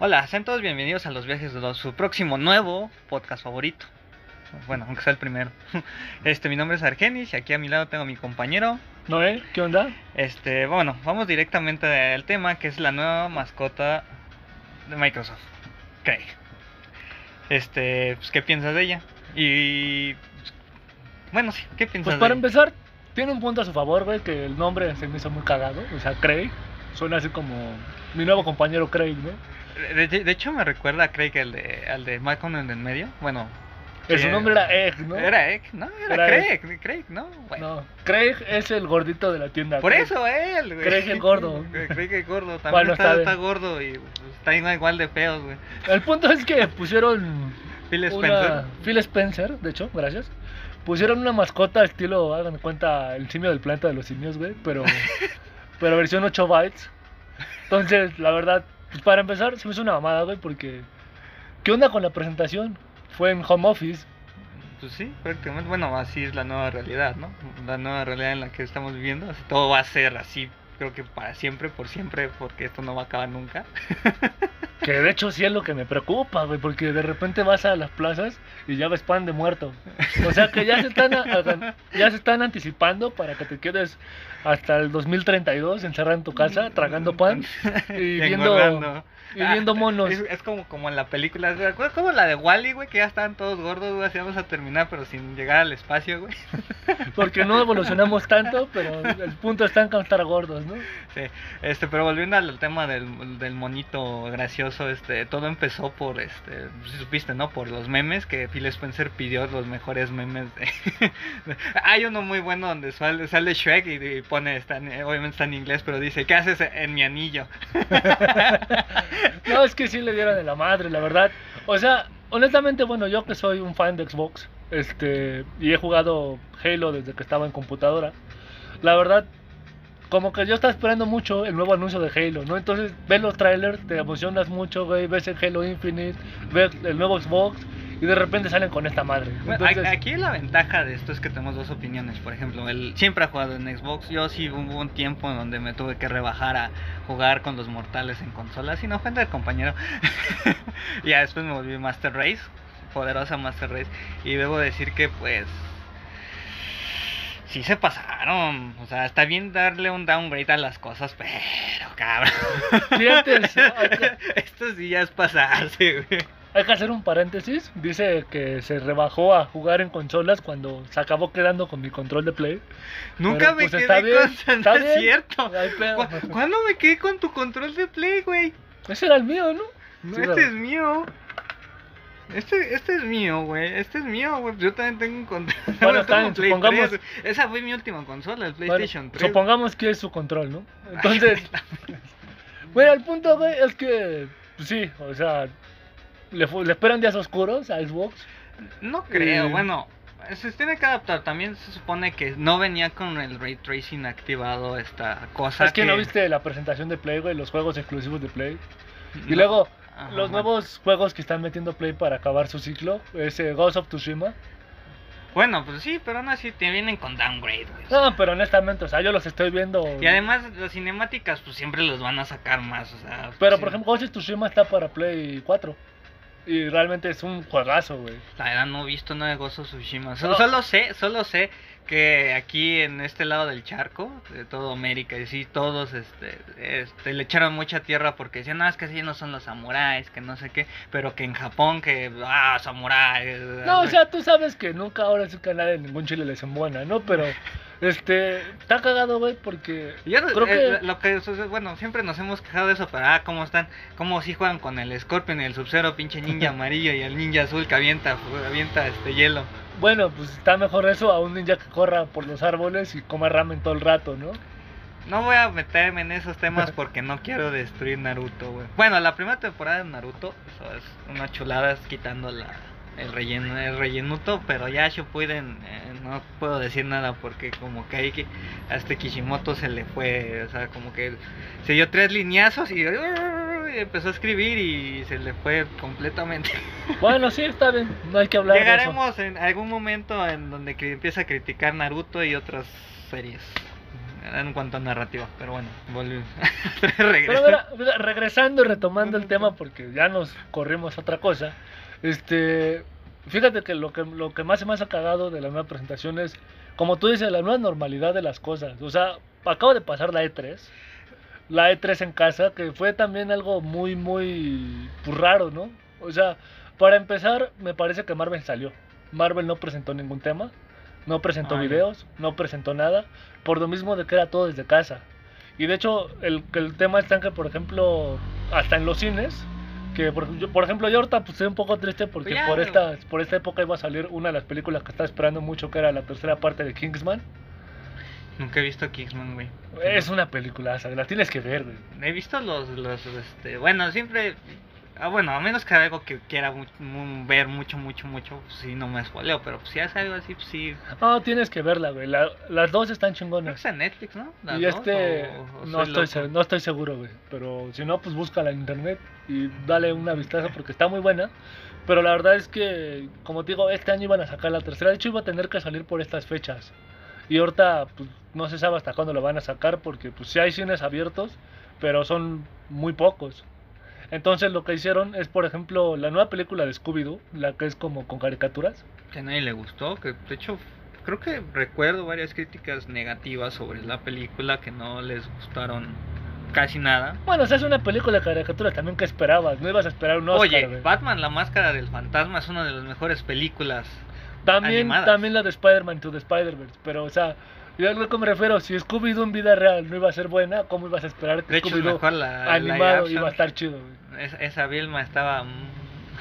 Hola, sean todos bienvenidos a los viajes de su próximo nuevo podcast favorito. Bueno, aunque sea el primero. Este, mi nombre es Argenis y aquí a mi lado tengo a mi compañero. Noé, ¿qué onda? Este, bueno, vamos directamente al tema que es la nueva mascota de Microsoft. Craig. Este, pues, ¿qué piensas de ella? Y pues, bueno, sí, ¿qué piensas Pues de para ella? empezar, tiene un punto a su favor, güey, que el nombre se me hizo muy cagado. O sea, Craig. Suena así como mi nuevo compañero Craig, ¿no? De, hecho me recuerda a Craig el de, al de Malcolm en el medio. Bueno, su nombre era Egg, ¿no? era Egg, ¿no? Era, Era Craig, Craig, ¿no? Bueno. No, Craig es el gordito de la tienda. Por Craig. eso él, güey. Craig el gordo. Craig el gordo. También Bueno, está, está bien. está gordo y está igual, de feos, güey. El punto es que pusieron Phil una... Spencer. Phil Spencer, de hecho, gracias. Pusieron una mascota estilo, hagan cuenta, el simio del planeta de los simios, güey, pero, pero versión 8 bytes. Entonces, la verdad, para empezar, se me hizo una mamada, güey, porque... ¿Qué onda con la presentación? Fue en home office. Pues sí, prácticamente. Bueno, así es la nueva realidad, ¿no? La nueva realidad en la que estamos viviendo. Todo va a ser así, creo que para siempre, por siempre, porque esto no va a acabar nunca. Que de hecho sí es lo que me preocupa, güey, porque de repente vas a las plazas y ya ves pan de muerto. O sea que ya se están, ya se están anticipando para que te quedes hasta el 2032 encerrado en tu casa tragando pan y viendo, engordando. Y viendo Ah, monos. Es, es como, como en la película, ¿te acuerdas como la de Wally, güey? Que ya estaban todos gordos, güey, así vamos a terminar, pero sin llegar al espacio, güey. Porque no evolucionamos tanto, pero el punto está en estar gordos, ¿no? Sí, este, pero volviendo al tema del, del monito gracioso, este, todo empezó por, este, si supiste, ¿no? Por los memes que Phil Spencer pidió los mejores memes. de- Hay uno muy bueno donde sale, sale Shrek y, y pone, está en- obviamente está en inglés, pero dice, ¿qué haces en mi anillo? No, es que sí le dieron de la madre, la verdad. O sea, honestamente, bueno, yo que soy un fan de Xbox, este, y he jugado Halo desde que estaba en computadora, la verdad, como que yo estaba esperando mucho el nuevo anuncio de Halo, ¿no? Entonces, ves los trailers, te emocionas mucho, güey, ves el Halo Infinite, ves el nuevo Xbox, y de repente salen con esta madre. Entonces, aquí la ventaja de esto es que tenemos dos opiniones. Por ejemplo, él siempre ha jugado en Xbox. Yo sí hubo un tiempo en donde me tuve que rebajar a jugar con los mortales en consolas, sin ofender, compañero. ya después me volví Master Race, poderosa Master Race. Y debo decir que, pues. Sí se pasaron. O sea, está bien darle un downgrade a las cosas, pero cabrón. Fíjate, Esto sí ya es pasarse, güey. Hay que hacer un paréntesis. Dice que se rebajó a jugar en consolas cuando se acabó quedando con mi control de play. Nunca Pero, me pues, quedé bien, con. está No es bien. cierto. Ay, pedo. ¿Cu- ¿Cuándo me quedé con tu control de play, güey? Ese era el mío, ¿no? No, Sí, este pero- es mío. Este, este es mío, güey. Este es mío, güey. Yo también tengo un control. Bueno, está bien, supongamos- 3. Esa fue mi última consola, el Bueno, PlayStation 3. supongamos que es su control, ¿no? Entonces, bueno, el punto, güey, es que, pues sí, o sea, le, esperan días oscuros a Xbox. No creo, Eh. bueno. Se tiene que adaptar. También se supone que no venía con el ray tracing activado esta cosa. es que, no viste la presentación de Play, güey, los juegos exclusivos de Play. Y No. luego, Ajá, los bueno. nuevos juegos que están metiendo Play para acabar su ciclo, ese Ghost of Tsushima. Bueno, pues sí, pero aún así te vienen con downgrade, güey. No, pero honestamente, o sea, yo los estoy viendo. Y además, las cinemáticas, pues siempre los van a sacar más, o sea. Pero sí. por ejemplo, Ghost of Tsushima está para Play 4. Y realmente es un juegazo, güey. La verdad no he visto nada de Ghost of Tsushima. Solo, No. solo sé, solo sé que aquí en este lado del charco, de todo América, y sí, todos este, este, le echaron mucha tierra porque decían, no, es que así no son los samuráis, que no sé qué, pero que en Japón, que, ah, samuráis. No, o sea, tú sabes que nunca ahora que a nadie ningún chile les embona, ¿no? Pero, este, está cagado, güey, porque Yo creo eh, que... lo que sucede- bueno, siempre nos hemos quejado de eso, pero ah, cómo están, cómo sí juegan con el Scorpion y el Sub-Zero, pinche ninja amarillo y el ninja azul que avienta, avienta este hielo. Bueno, pues está mejor eso a un ninja que corra por los árboles y coma ramen todo el rato, ¿no? No voy a meterme en esos temas porque no quiero destruir Naruto, güey. Bueno, la primera temporada de Naruto, eso es una chulada es quitando la, el relleno, el rellenuto, pero ya Shippuden eh, no puedo decir nada porque como que ahí que a este Kishimoto se le fue, o sea, como que se dio tres lineazos y, y empezó a escribir y se le fue completamente. Bueno, sí, está bien, no hay que hablar de eso. Llegaremos en algún momento en donde empieza a criticar Naruto y otras series. en cuanto a narrativa, pero bueno, volvimos. pero regresando, retomando el tema, porque ya nos corrimos a otra cosa, este, fíjate que lo que, lo que más se me ha cagado de la nueva presentación es, como tú dices, la nueva normalidad de las cosas. O sea, acabo de pasar la E3, la E3 en casa, que fue también algo muy, muy pues, raro, ¿no? O sea, para empezar, me parece que Marvel salió. Marvel no presentó ningún tema, no presentó videos, no presentó nada, por lo mismo de que era todo desde casa. Y de hecho, el, el tema está en que, por ejemplo, hasta en los cines, que por, por ejemplo yo ahorita pues, estoy un poco triste porque por esta por esta época iba a salir una de las películas que estaba esperando mucho que era la tercera parte de Kingsman. Nunca he visto Kingsman güey. Es una película la tienes que ver güey. He visto los los este bueno siempre Ah, bueno, a menos que algo que quiera ver mucho, mucho, mucho, pues sí, no me spoileo, pero pues si hace algo así, pues sí. No, tienes que verla, güey. las dos están chingonas. Creo en Netflix, ¿no? y este, no, estoy no estoy seguro, güey. Pero si no, pues búscala en internet y dale una vistazo porque está muy buena. Pero la verdad es que, como te digo, este año iban a sacar la tercera. De hecho, iba a tener que salir por estas fechas. Y ahorita, pues no se sabe hasta cuándo lo van a sacar porque, pues sí hay cines abiertos, pero son muy pocos. Entonces lo que hicieron es, por ejemplo, la nueva película de Scooby-Doo, la que es como con caricaturas. Que a nadie le gustó, que de hecho creo que recuerdo varias críticas negativas sobre la película que no les gustaron casi nada. Bueno, o sea, es una película de caricaturas también que esperabas, no ibas a esperar un Oscar. Oye, Batman, la máscara del fantasma es una de las mejores películas. También, también la de Spider-Man to the Spider-Verse, pero o sea, yo a lo que me refiero, si Scooby-Doo en vida real no iba a ser buena, ¿cómo ibas a esperar que Scooby-Doo animado iba a estar chido? esa Vilma estaba...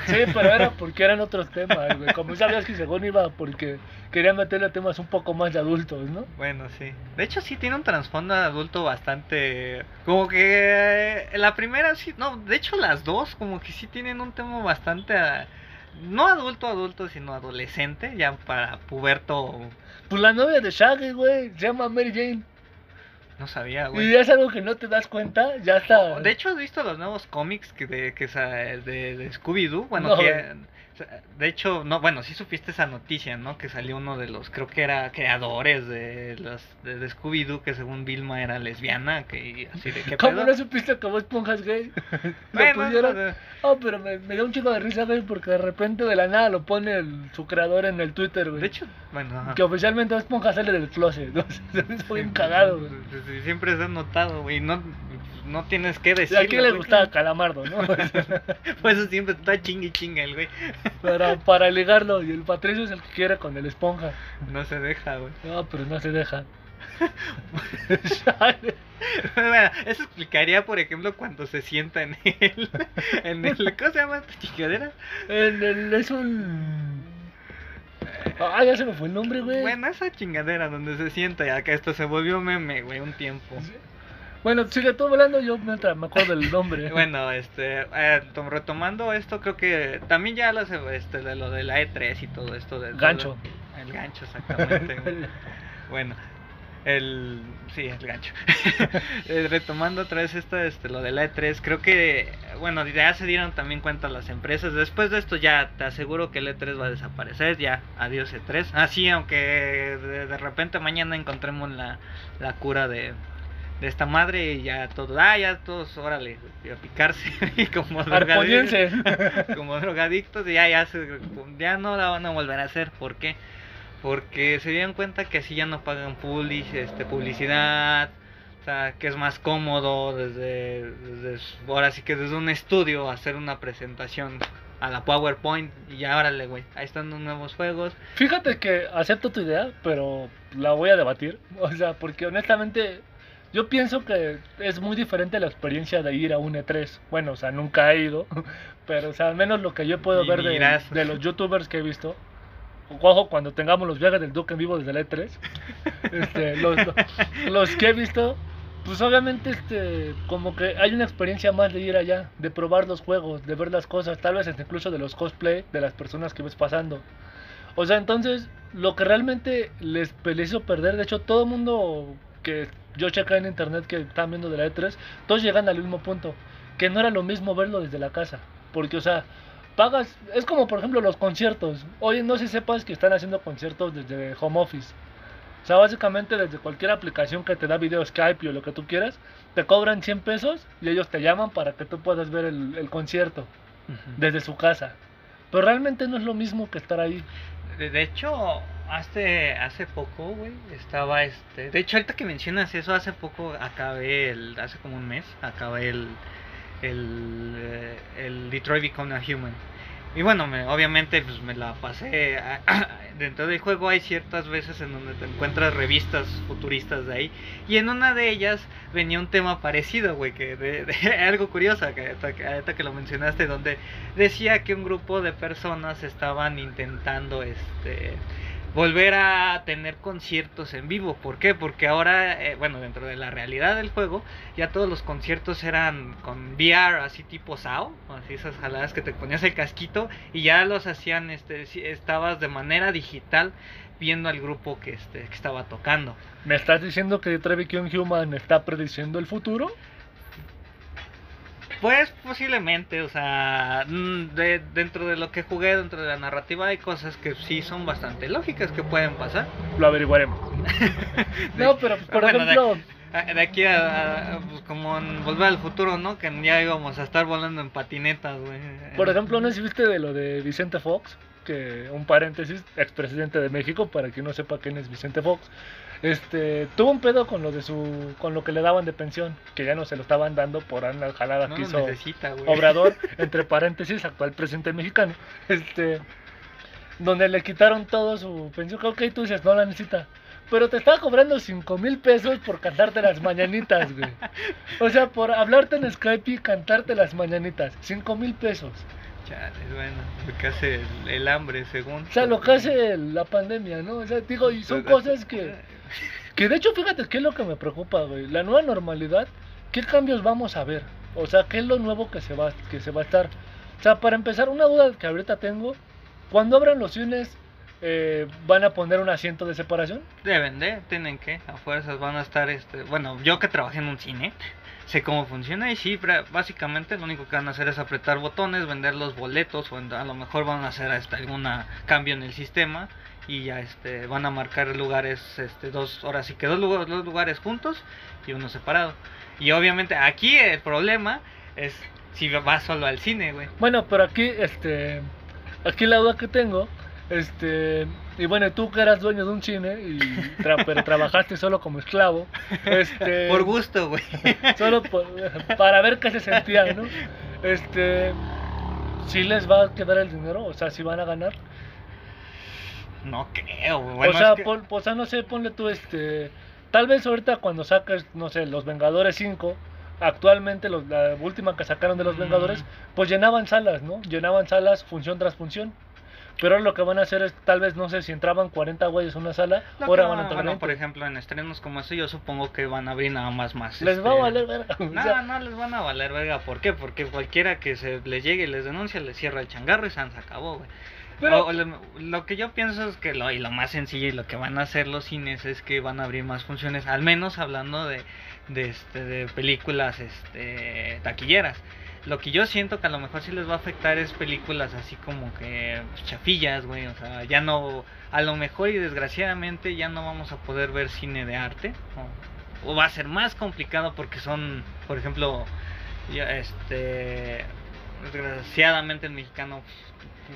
Sí, pero era porque eran otros temas, güey. Como sabías que según iba porque querían meterle temas un poco más de adultos, ¿no? Bueno, sí. De hecho, sí tiene un trasfondo adulto bastante. Como que. La primera, sí. No, de hecho, las dos, como que sí tienen un tema bastante. No adulto, adulto, sino adolescente, ya para puberto pues la novia de Shaggy, güey, se llama Mary Jane. No sabía, güey. Y es algo que no te das cuenta, ya está. De hecho, has visto los nuevos cómics que de, que de, de Scooby-Doo. Bueno, que de hecho, no, bueno, sí supiste esa noticia, ¿no? Que salió uno de los, creo que era creadores de los de, Scooby-Doo, que según Vilma era lesbiana, que así de qué ¿Cómo no supiste que vos pongas gay? bueno, pusieron... Oh, pero me, me, da un chico de risa, güey, porque de repente de la nada lo pone su creador en el Twitter, güey. De hecho, bueno, Que oficialmente vos pongas sale del closet, ¿no? Se bien cagado, güey. Siempre se ha notado, güey, no no tienes que decir. ¿A quién le gustaba Calamardo, no? Por eso siempre está chingue chinga el güey. Para, para ligarlo, y el Patricio es el que quiere con el esponja. No se deja, güey. No, pero no se deja. bueno, eso explicaría, por ejemplo, cuando se sienta en el. En el ¿Cómo se llama esta chingadera? En el, es un. Ah, ya se me fue el nombre, güey. Bueno, esa chingadera donde se sienta, ya que esto se volvió meme, güey, un tiempo. Bueno, sigue tú hablando, yo mientras me acuerdo del nombre. bueno, este, eh, retomando esto, creo que también ya lo, este, de lo de la E3 y todo esto. De, gancho. el gancho, exactamente. bueno, el sí el gancho eh, retomando otra vez esto este lo de la E3 creo que bueno ya se dieron también cuenta las empresas después de esto ya te aseguro que el E3 va a desaparecer ya adiós E3 así ah, aunque de, de, repente mañana encontremos la, la cura de de esta madre y ya todos, ah, ya todos, órale, a picarse como drogadictos, como drogadictos y ya, ya, ya no la van a volver a hacer, ¿por qué? Porque se dieron cuenta que así ya no pagan public, este, publicidad, o sea, que es más cómodo desde, desde, ahora sí que desde un estudio hacer una presentación a la PowerPoint y ya órale, güey, ahí están los nuevos juegos. Fíjate que acepto tu idea, pero la voy a debatir, o sea, porque honestamente yo pienso que es muy diferente la experiencia de ir a un E3. Bueno, o sea, nunca he ido, pero o sea, al menos lo que yo puedo ver de, los youtubers que he visto. Ojo, cuando tengamos los viajes del Duque en vivo desde el E3, este, los, los que he visto, pues obviamente este como que hay una experiencia más de ir allá, de probar los juegos, de ver las cosas, tal vez incluso de los cosplay de las personas que ves pasando. O sea, entonces lo que realmente les, les hizo perder, de hecho todo el mundo que yo chequé en internet que están viendo de la E3, todos llegan al mismo punto, que no era lo mismo verlo desde la casa, porque o sea, pagas, es como por ejemplo los conciertos, hoy no sé si sepas que están haciendo conciertos desde home office. O sea, básicamente desde cualquier aplicación que te da video Skype o lo que tú quieras, te cobran 100 pesos y ellos te llaman para que tú puedas ver el, el concierto desde su casa. Pero realmente no es lo mismo que estar ahí. De hecho, hace, hace poco, güey, estaba este... De hecho, ahorita que mencionas eso, hace poco acabé el... Hace como un mes, acabé el... El, eh, el Detroit Become a Human. Y bueno, me, obviamente pues me la pasé dentro del juego hay ciertas veces en donde te encuentras revistas futuristas de ahí y en una de ellas venía un tema parecido, güey, que de, de- algo curioso que ahorita que ahorita que lo mencionaste donde decía que un grupo de personas estaban intentando este volver a tener conciertos en vivo. ¿Por qué? Porque ahora, eh, bueno, dentro de la realidad del juego, ya todos los conciertos eran con VR, así tipo SAO, así esas jaladas que te ponías el casquito y ya los hacían, este, estabas de manera digital viendo al grupo que, este, que estaba tocando. ¿Me estás diciendo que Become Human está prediciendo el futuro? Pues posiblemente, o sea, mm, de- dentro de lo que jugué, dentro de la narrativa, hay cosas que sí son bastante lógicas que pueden pasar. Lo averiguaremos. no, pero por Bueno, ejemplo, De aquí a, a- pues como en Volver al Futuro, ¿no? Que ya íbamos a estar volando en patinetas, güey. por ejemplo, ¿no viste de lo de Vicente Fox? Que un paréntesis, expresidente de México, para quien no sepa quién es Vicente Fox, este, tuvo un pedo con lo de su, con lo que le daban de pensión, que ya no se lo estaban dando por una jalada no que hizo necesita. Obrador, entre paréntesis, actual presidente mexicano, este, donde le quitaron todo su pensión. que, Ok, tú dices, no la necesita. Pero te estaba cobrando 5 mil pesos por cantarte las mañanitas, güey. O sea, por hablarte en Skype y cantarte las mañanitas. 5 mil pesos. Chale, bueno, lo que hace el, el hambre, según. O sea, lo que hace la pandemia, ¿no? O sea, digo, y son cosas que... Que de hecho, fíjate, ¿qué es lo que me preocupa, güey? La nueva normalidad, ¿qué cambios vamos a ver? O sea, ¿qué es lo nuevo que se va, que se va a estar? O sea, para empezar, una duda que ahorita tengo, cuando abran los cines, eh, ¿van a poner un asiento de separación? Deben de, tienen que, a fuerzas van a estar, este, bueno, yo que trabajé en un cine, sé cómo funciona y sí, básicamente lo único que van a hacer es apretar botones, vender los boletos o a lo mejor van a hacer hasta algún cambio en el sistema y ya este van a marcar lugares, este, dos horas y que dos lugares, dos lugares juntos y uno separado. Y obviamente aquí el problema es si vas solo al cine, güey. Bueno, pero aquí, este, aquí la duda que tengo, este, y bueno, tú que eras dueño de un cine y tra- pero trabajaste solo como esclavo, este, Por gusto, güey. solo por- para ver qué se sentía, ¿no? Este, si les va a quedar el dinero, o sea, si van a ganar. No creo, güey. Bueno, o sea, es que- pon- o sea, no sé, ponle tú este, tal vez ahorita cuando saques, no sé, los Vengadores 5, actualmente los, la última que sacaron de los. Vengadores, pues llenaban salas, ¿no? Llenaban salas función tras función. Pero ahora lo que van a hacer es, tal vez, no sé, si entraban 40 güeyes en una sala, ahora van a entrar bueno, 20. por ejemplo, en estrenos como eso, yo supongo que van a abrir nada más más. Les va a este, valer verga. o No, sea, no les van a valer verga. ¿Por qué? Porque cualquiera que se les llegue y les denuncia, les cierra el changarro y se acabó, güey. Lo, que yo pienso es que lo, y lo más sencillo y lo que van a hacer los cines es que van a abrir más funciones, al menos hablando de, de, este, de películas este, taquilleras. Lo que yo siento que a lo mejor sí les va a afectar es películas así como que pues, chafillas, güey. O sea, ya no, a lo mejor y desgraciadamente ya no vamos a poder ver cine de arte. O, o va a ser más complicado porque son, por ejemplo, este, desgraciadamente el mexicano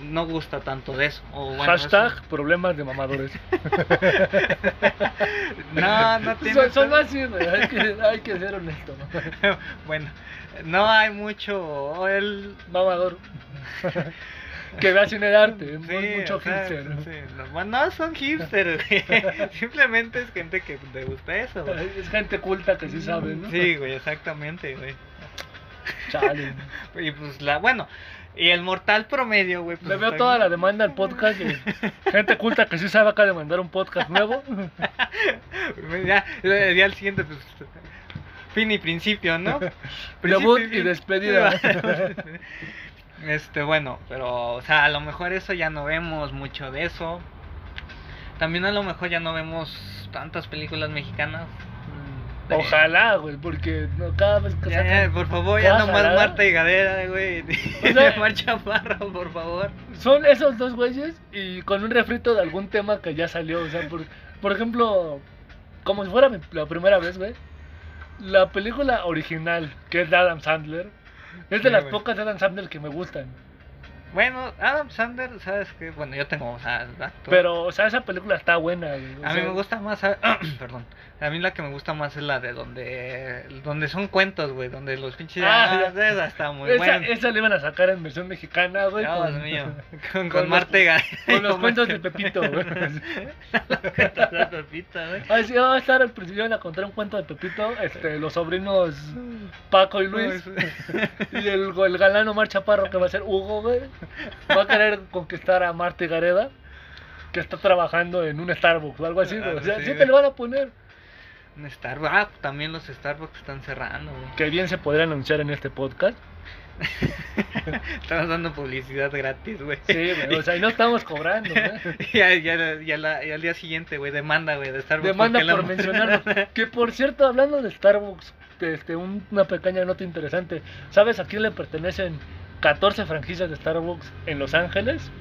no gusta tanto de eso. O, bueno, hashtag eso- problemas de mamadores. No, no tiene. son, son así, hay que, hay que ser honesto. ¿no? bueno, no hay mucho. El... Mamador. que vea cine de arte, Sí, mucho sea, hipster. ¿no? sí, no, son hipsters. Simplemente es gente que le gusta eso, güey. Es gente culta que sí sabe, ¿no? Sí, güey, exactamente, güey. Chale. Y pues la, bueno, y el mortal promedio, güey. Pues Le veo toda la demanda al podcast. de gente culta que sí sabe acá de mandar un podcast nuevo. ya, ya el siguiente, pues. Fin y principio, ¿no? Debut y despedida. Este, bueno, pero, o sea, a lo mejor eso ya no vemos mucho de eso. También a lo mejor ya no vemos tantas películas mexicanas. Ojalá, güey, porque no, cada vez que sacan- ya, por favor, ya no más Marta y Gadera, güey. O sea- Marcha Parra, por favor. Son esos dos güeyes y con un refrito de algún tema que ya salió. O sea, por- por ejemplo, como si fuera mi- la primera vez, güey. La película original, que es de Adam Sandler, es de Sí, las pocas de Adam Sandler que me gustan. Bueno, Adam Sandler, ¿sabes qué? Bueno, yo tengo, o sea, actor. Pero, o sea, esa película está buena, güey. A mí sea, me gusta más, ¿sabe? perdón. A mí la que me gusta más es la de donde donde son cuentos, güey, donde los pinches Ah, ah, esa está muy Esa, buena. esa la iban a sacar en versión mexicana, güey. Dios con- mío. Con, con con los- Marte Gar- Con los cuentos de Pepito, güey. Los cuentos de Pepito, güey. Así va a estar al principio iban a contar un cuento de Pepito, este, los sobrinos Paco y Luis. Y el, el galán Omar Chaparro, que va a ser Hugo, güey, va a querer conquistar a Marta Gareda, que está trabajando en un Starbucks o algo así, güey. O sea, Ah, sí, te lo van a poner. Un Starbucks. Ah, también los Starbucks están cerrando, güey. Que bien se podría anunciar en este podcast. Estamos dando publicidad gratis, güey. Sí, güey, o sea, y no estamos cobrando, güey. ya, ya, ya, la- ya al día siguiente, güey, demanda, güey, de Starbucks. Demanda la- por mencionarlo. Que por cierto, hablando de Starbucks, este, un- una pequeña nota interesante. ¿Sabes a quién le pertenecen 14 franquicias de Starbucks en Los Ángeles?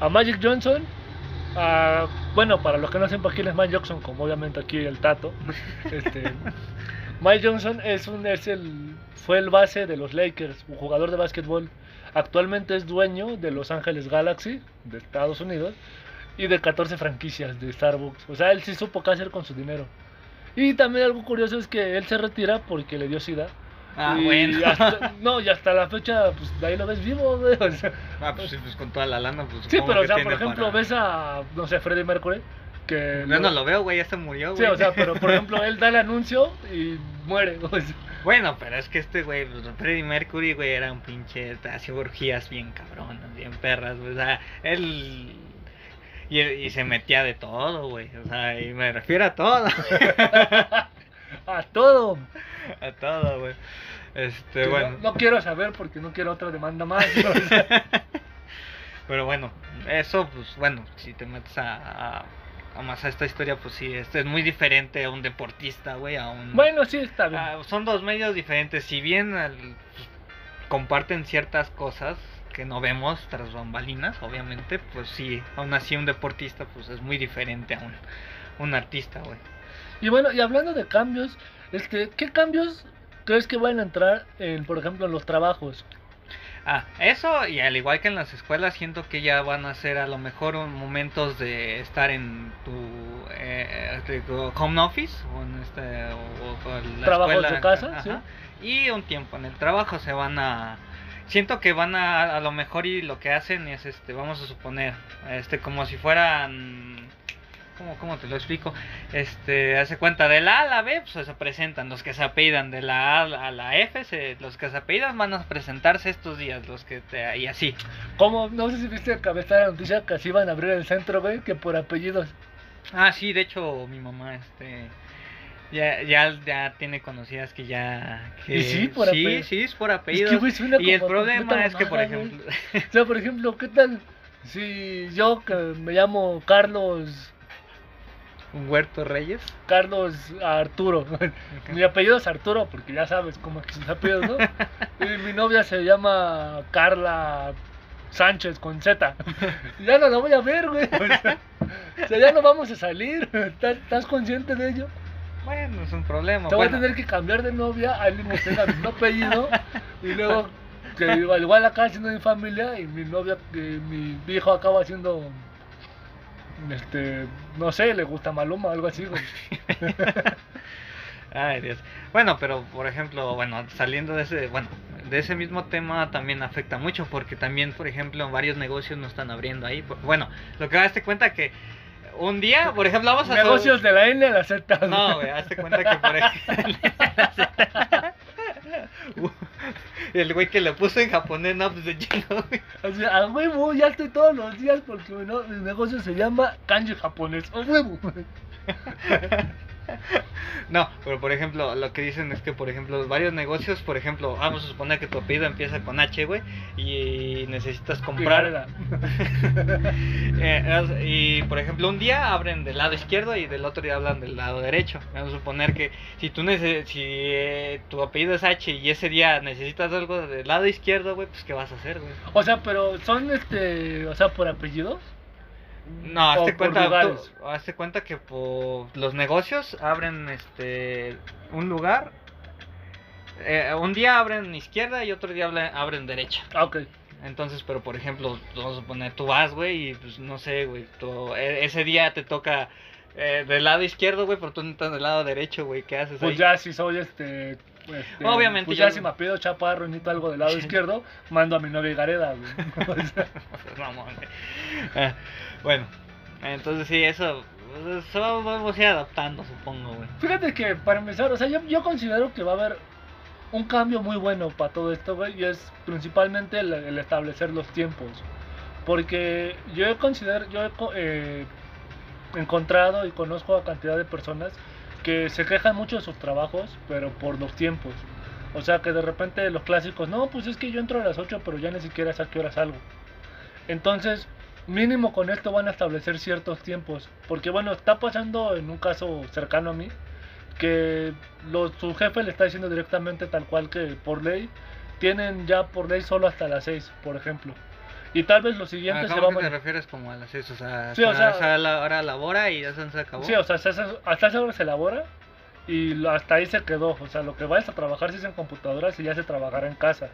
A Magic Johnson. A, bueno, para los que no sepan quién es Mike Johnson, como obviamente aquí el Tato. Este, Mike Johnson es un, es el, fue el base de los Lakers, un jugador de básquetbol. Actualmente es dueño de Los Ángeles Galaxy de Estados Unidos y de 14 franquicias de Starbucks. O sea, él sí supo qué hacer con su dinero. Y también algo curioso es que él se retira porque le dio sida. Ah, Y bueno. hasta- no, y hasta la fecha, pues de ahí lo ves vivo, güey. o sea, Ah, pues sí, pues con toda la lana, pues. sí, pero o sea, por ejemplo, para- ves a, no sé, Freddie Mercury, que... Yo no lo veo, güey, ya se murió, Sí, güey. o sea, pero por ejemplo, él da el anuncio y muere. o sea, Bueno, pero es que este güey, Freddie Mercury, güey, era un pinche. Hacía orgías bien cabronas, bien perras, güey. O sea, él. Y, y se metía de todo, güey. O sea, y me refiero a todo. a todo. A todo, güey. Este, Que bueno. no, no quiero saber porque no quiero otra demanda más. o sea, Pero bueno, eso, pues bueno, si te metes a, a, a más a esta historia, pues sí, este es muy diferente a un deportista, güey, a un... bueno, sí, está bien. Ah, son dos medios diferentes, si bien al- pues, comparten ciertas cosas que no vemos tras bambalinas, obviamente, pues sí, aún así un deportista, pues es muy diferente a un, un artista, güey. Y bueno, y hablando de cambios, este, ¿qué cambios crees que van a entrar en, por ejemplo, en los trabajos? Ah, eso y al igual que en las escuelas siento que ya van a ser a lo mejor momentos de estar en tu, eh, tu home office o en este o, o en la Trabajos escuela, de casa, ajá, y un tiempo en el trabajo se van a siento que van a a lo mejor y lo que hacen es este vamos a suponer este como si fueran ¿Cómo, ¿Cómo te lo explico? Este, hace cuenta de la A a la B, pues se presentan los que se apellidan de la A a la F, se- los que se apellidan van a presentarse estos días, los que te, y así. Como, no sé si viste que la noticia que así van a abrir el centro, güey, que por apellidos. Ah, sí, de hecho mi mamá, este, ya, ya, ya tiene conocidas que ya, que, ¿Y sí, por sí, apellido? sí, es por apellido. güey, suena y el problema es que, por ejemplo, O sea, por ejemplo, ¿qué tal si yo que me llamo Carlos, un huerto Reyes. Carlos Arturo? Mi apellido es Arturo, porque ya sabes cómo es que sus apellidos, ¿no? Y mi novia se llama Carla Sánchez con Z. Ya no la voy a ver, güey. O sea, o sea, ya no vamos a salir. ¿Estás, estás consciente de ello? Bueno, es un problema. Te voy a bueno. tener que cambiar de novia, alguien que tenga mi apellido. Y luego, que igual, igual acá siendo mi familia, y mi novia, que mi hijo acaba siendo. Este, no sé, le gusta Maluma o algo así, güey. Ay, Dios. Bueno, pero por ejemplo, bueno, saliendo de ese, bueno, de ese mismo tema también afecta mucho porque también, por ejemplo, varios negocios no están abriendo ahí. Bueno, lo que hazte cuenta que un día, por ejemplo, vamos a Negocios de la N a la Z. No, güey, hazte cuenta que por ejemplo el güey que le puso en japonés, no, pues de chino, güey. O sea, a huevo, ya estoy todos los días porque mi negocio se llama kanji japonés. A huevo. No, pero por ejemplo, lo que dicen es que, por ejemplo, varios negocios, por ejemplo, vamos a suponer que tu apellido empieza con H, güey, y necesitas comprar. Eh, y por ejemplo, un día abren del lado izquierdo y del otro día hablan del lado derecho. Vamos a suponer que si tú si eh, tu apellido es H y ese día necesitas algo del lado izquierdo, güey, pues ¿qué vas a hacer, güey? O sea, pero son este, o sea, por apellidos. No, hazte cuenta, tú- hazte cuenta que por los negocios abren este un lugar. eh, un día abren izquierda y otro día abren, derecha. Ok. Entonces, pero por ejemplo, vamos a suponer, tú vas, güey, y pues no sé, güey, tú- e- ese día te toca eh, del lado izquierdo, güey, pero tú no estás del lado derecho, güey, ¿qué haces Pues ahí? ya si soy este... este, Obviamente Pues ya si me pido chaparro y necesito algo del lado izquierdo, mando a mi novia Gareda, güey. O sea, güey. Ah, bueno, entonces sí, eso, eso vamos a ir adaptando, supongo, güey. Fíjate que para empezar, o sea, yo, yo considero que va a haber un cambio muy bueno para todo esto, güey, y es principalmente el, el establecer los tiempos. Porque yo considero, yo he co- eh, encontrado y conozco a cantidad de personas que se quejan mucho de sus trabajos, pero por los tiempos. O sea, que de repente los clásicos, no, pues es que yo entro a las 8, pero ya ni siquiera sé a qué hora salgo. Entonces, mínimo con esto van a establecer ciertos tiempos. Porque bueno, está pasando en un caso cercano a mí, que lo- su jefe le está diciendo directamente tal cual que por ley, tienen ya por ley solo hasta las 6, por ejemplo. Y tal vez lo siguiente Ah, se ¿Cómo va a te refieres como a las 6? O sea, Sí, o sea- hasta la hora labora y ya se se acabó. Sí, o sea, hasta esa- hora se elabora y hasta ahí se quedó. O sea, lo que vayas a trabajar si es en computadoras y ya se trabajará en casa.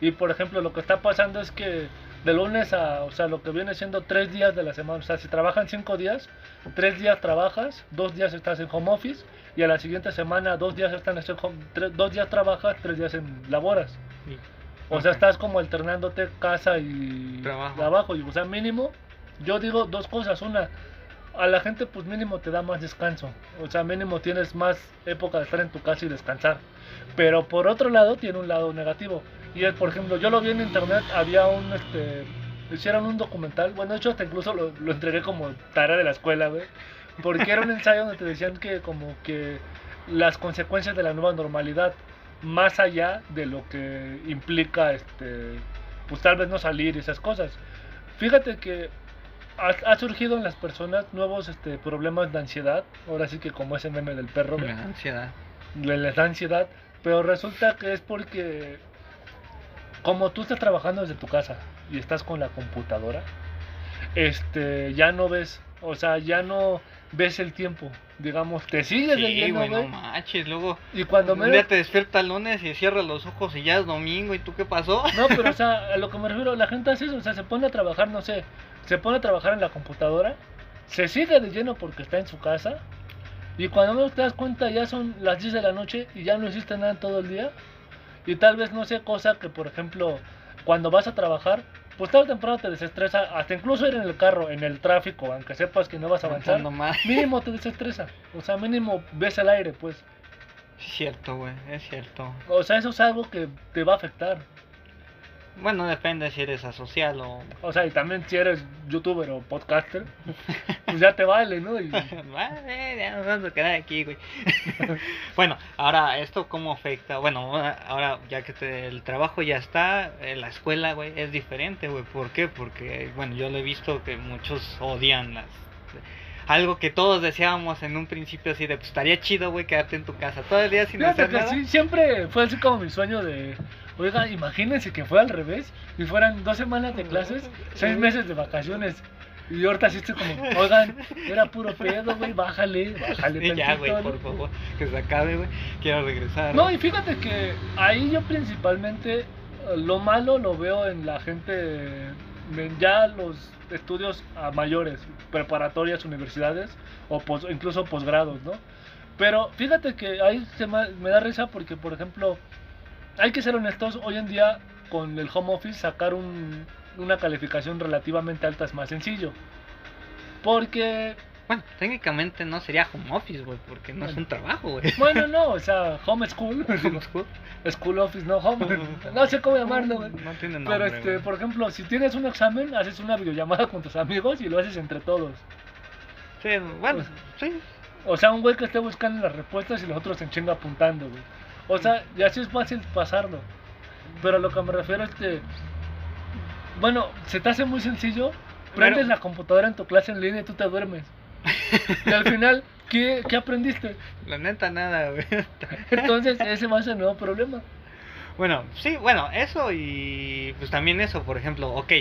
Y por ejemplo, lo que está pasando es que de lunes a, o sea, lo que viene siendo tres días de la semana, o sea, si trabajan cinco días, tres días trabajas, dos días estás en home office y a la siguiente semana dos días están en home, tres- dos días trabajas, tres días en laboras. Sí. O sea, Ok. estás como alternándote casa y Trabajo. Y, o sea, mínimo, yo digo dos cosas. Una, a la gente pues mínimo te da más descanso. O sea, mínimo tienes más época de estar en tu casa y descansar. Pero por otro lado, tiene un lado negativo. Y es, por ejemplo, yo lo vi en internet, había un, este, hicieron un documental. Bueno, de hecho, hasta incluso lo, lo entregué como tarea de la escuela, güey. Porque era un ensayo donde te decían que como que las consecuencias de la nueva normalidad más allá de lo que implica este pues tal vez no salir y esas cosas fíjate que ha, ha surgido en las personas nuevos este problemas de ansiedad ahora sí que como ese meme del perro da ansiedad. les da ansiedad pero resulta que es porque como tú estás trabajando desde tu casa y estás con la computadora este ya no ves o sea ya no ves el tiempo digamos te sigues Sí, leyendo güey, no manches. Luego, y cuando un me día te despierta el lunes y cierras los ojos y ya es domingo. ¿Y tú qué pasó? No, pero o sea, a lo que me refiero, la gente hace eso, o sea, se pone a trabajar, no sé, se pone a trabajar en la computadora, se sigue de lleno porque está en su casa, y cuando menos te das cuenta ya son las 10 de la noche y ya no hiciste nada en todo el día, y tal vez no sé, cosa que por ejemplo, cuando vas a trabajar, pues tarde o temprano te desestresa, hasta incluso ir en el carro, en el tráfico, aunque sepas que no vas a avanzar, mínimo te desestresa, o sea, mínimo ves el aire, pues, Es cierto, güey, es cierto. o sea, eso es algo que te va a afectar. Bueno, depende si eres asocial o... O sea, y también si eres youtuber o podcaster, pues ya te vale, ¿no? Y, Vale, ya nos vamos a quedar aquí, güey. bueno, ahora, ¿esto cómo afecta? Bueno, ahora ya que te- el trabajo ya está, eh, la escuela, güey, es diferente, güey. ¿Por qué? Porque, bueno, yo lo he visto que muchos odian las... Algo que todos deseábamos en un principio así de, pues estaría chido, güey, quedarte en tu casa todo el día sin Fíjate hacer que nada. sí, siempre fue así como mi sueño de, oiga, imagínense que fue al revés y fueran dos semanas de clases, seis meses de vacaciones. Y ahorita sí estoy como, oigan, era puro pedo, güey, bájale, bájale Y ya, güey, por ¿no?". favor, que se acabe, güey. Quiero regresar. No, y fíjate que ahí yo principalmente eh, lo malo lo veo en la gente, en ya los estudios a mayores, preparatorias, universidades o pos- incluso posgrados, ¿no? Pero fíjate que ahí se me da risa porque, por ejemplo, hay que ser honestos, hoy en día con el home office sacar un- una calificación relativamente alta es más sencillo. Porque Bueno, técnicamente no sería home office, güey, porque no es un trabajo, güey. Bueno, no, o sea, home school, digo, school office, no home, no sé cómo llamarlo, güey. No tiene nombre. Pero este, por ejemplo, si tienes un examen, haces una videollamada con tus amigos y lo haces entre todos. Sí, bueno, pues, sí. O sea, un güey que esté buscando las respuestas y los otros en chinga apuntando, güey. O sea, y así es fácil pasarlo. Pero a lo que me refiero es que, bueno, se te hace muy sencillo, prendes Pero- la computadora en tu clase en línea y tú te duermes. Y al final, ¿qué, qué aprendiste? La neta, nada, güey. Entonces, ese va a ser el nuevo problema. Bueno, sí, bueno, eso y pues también eso, por ejemplo, ok,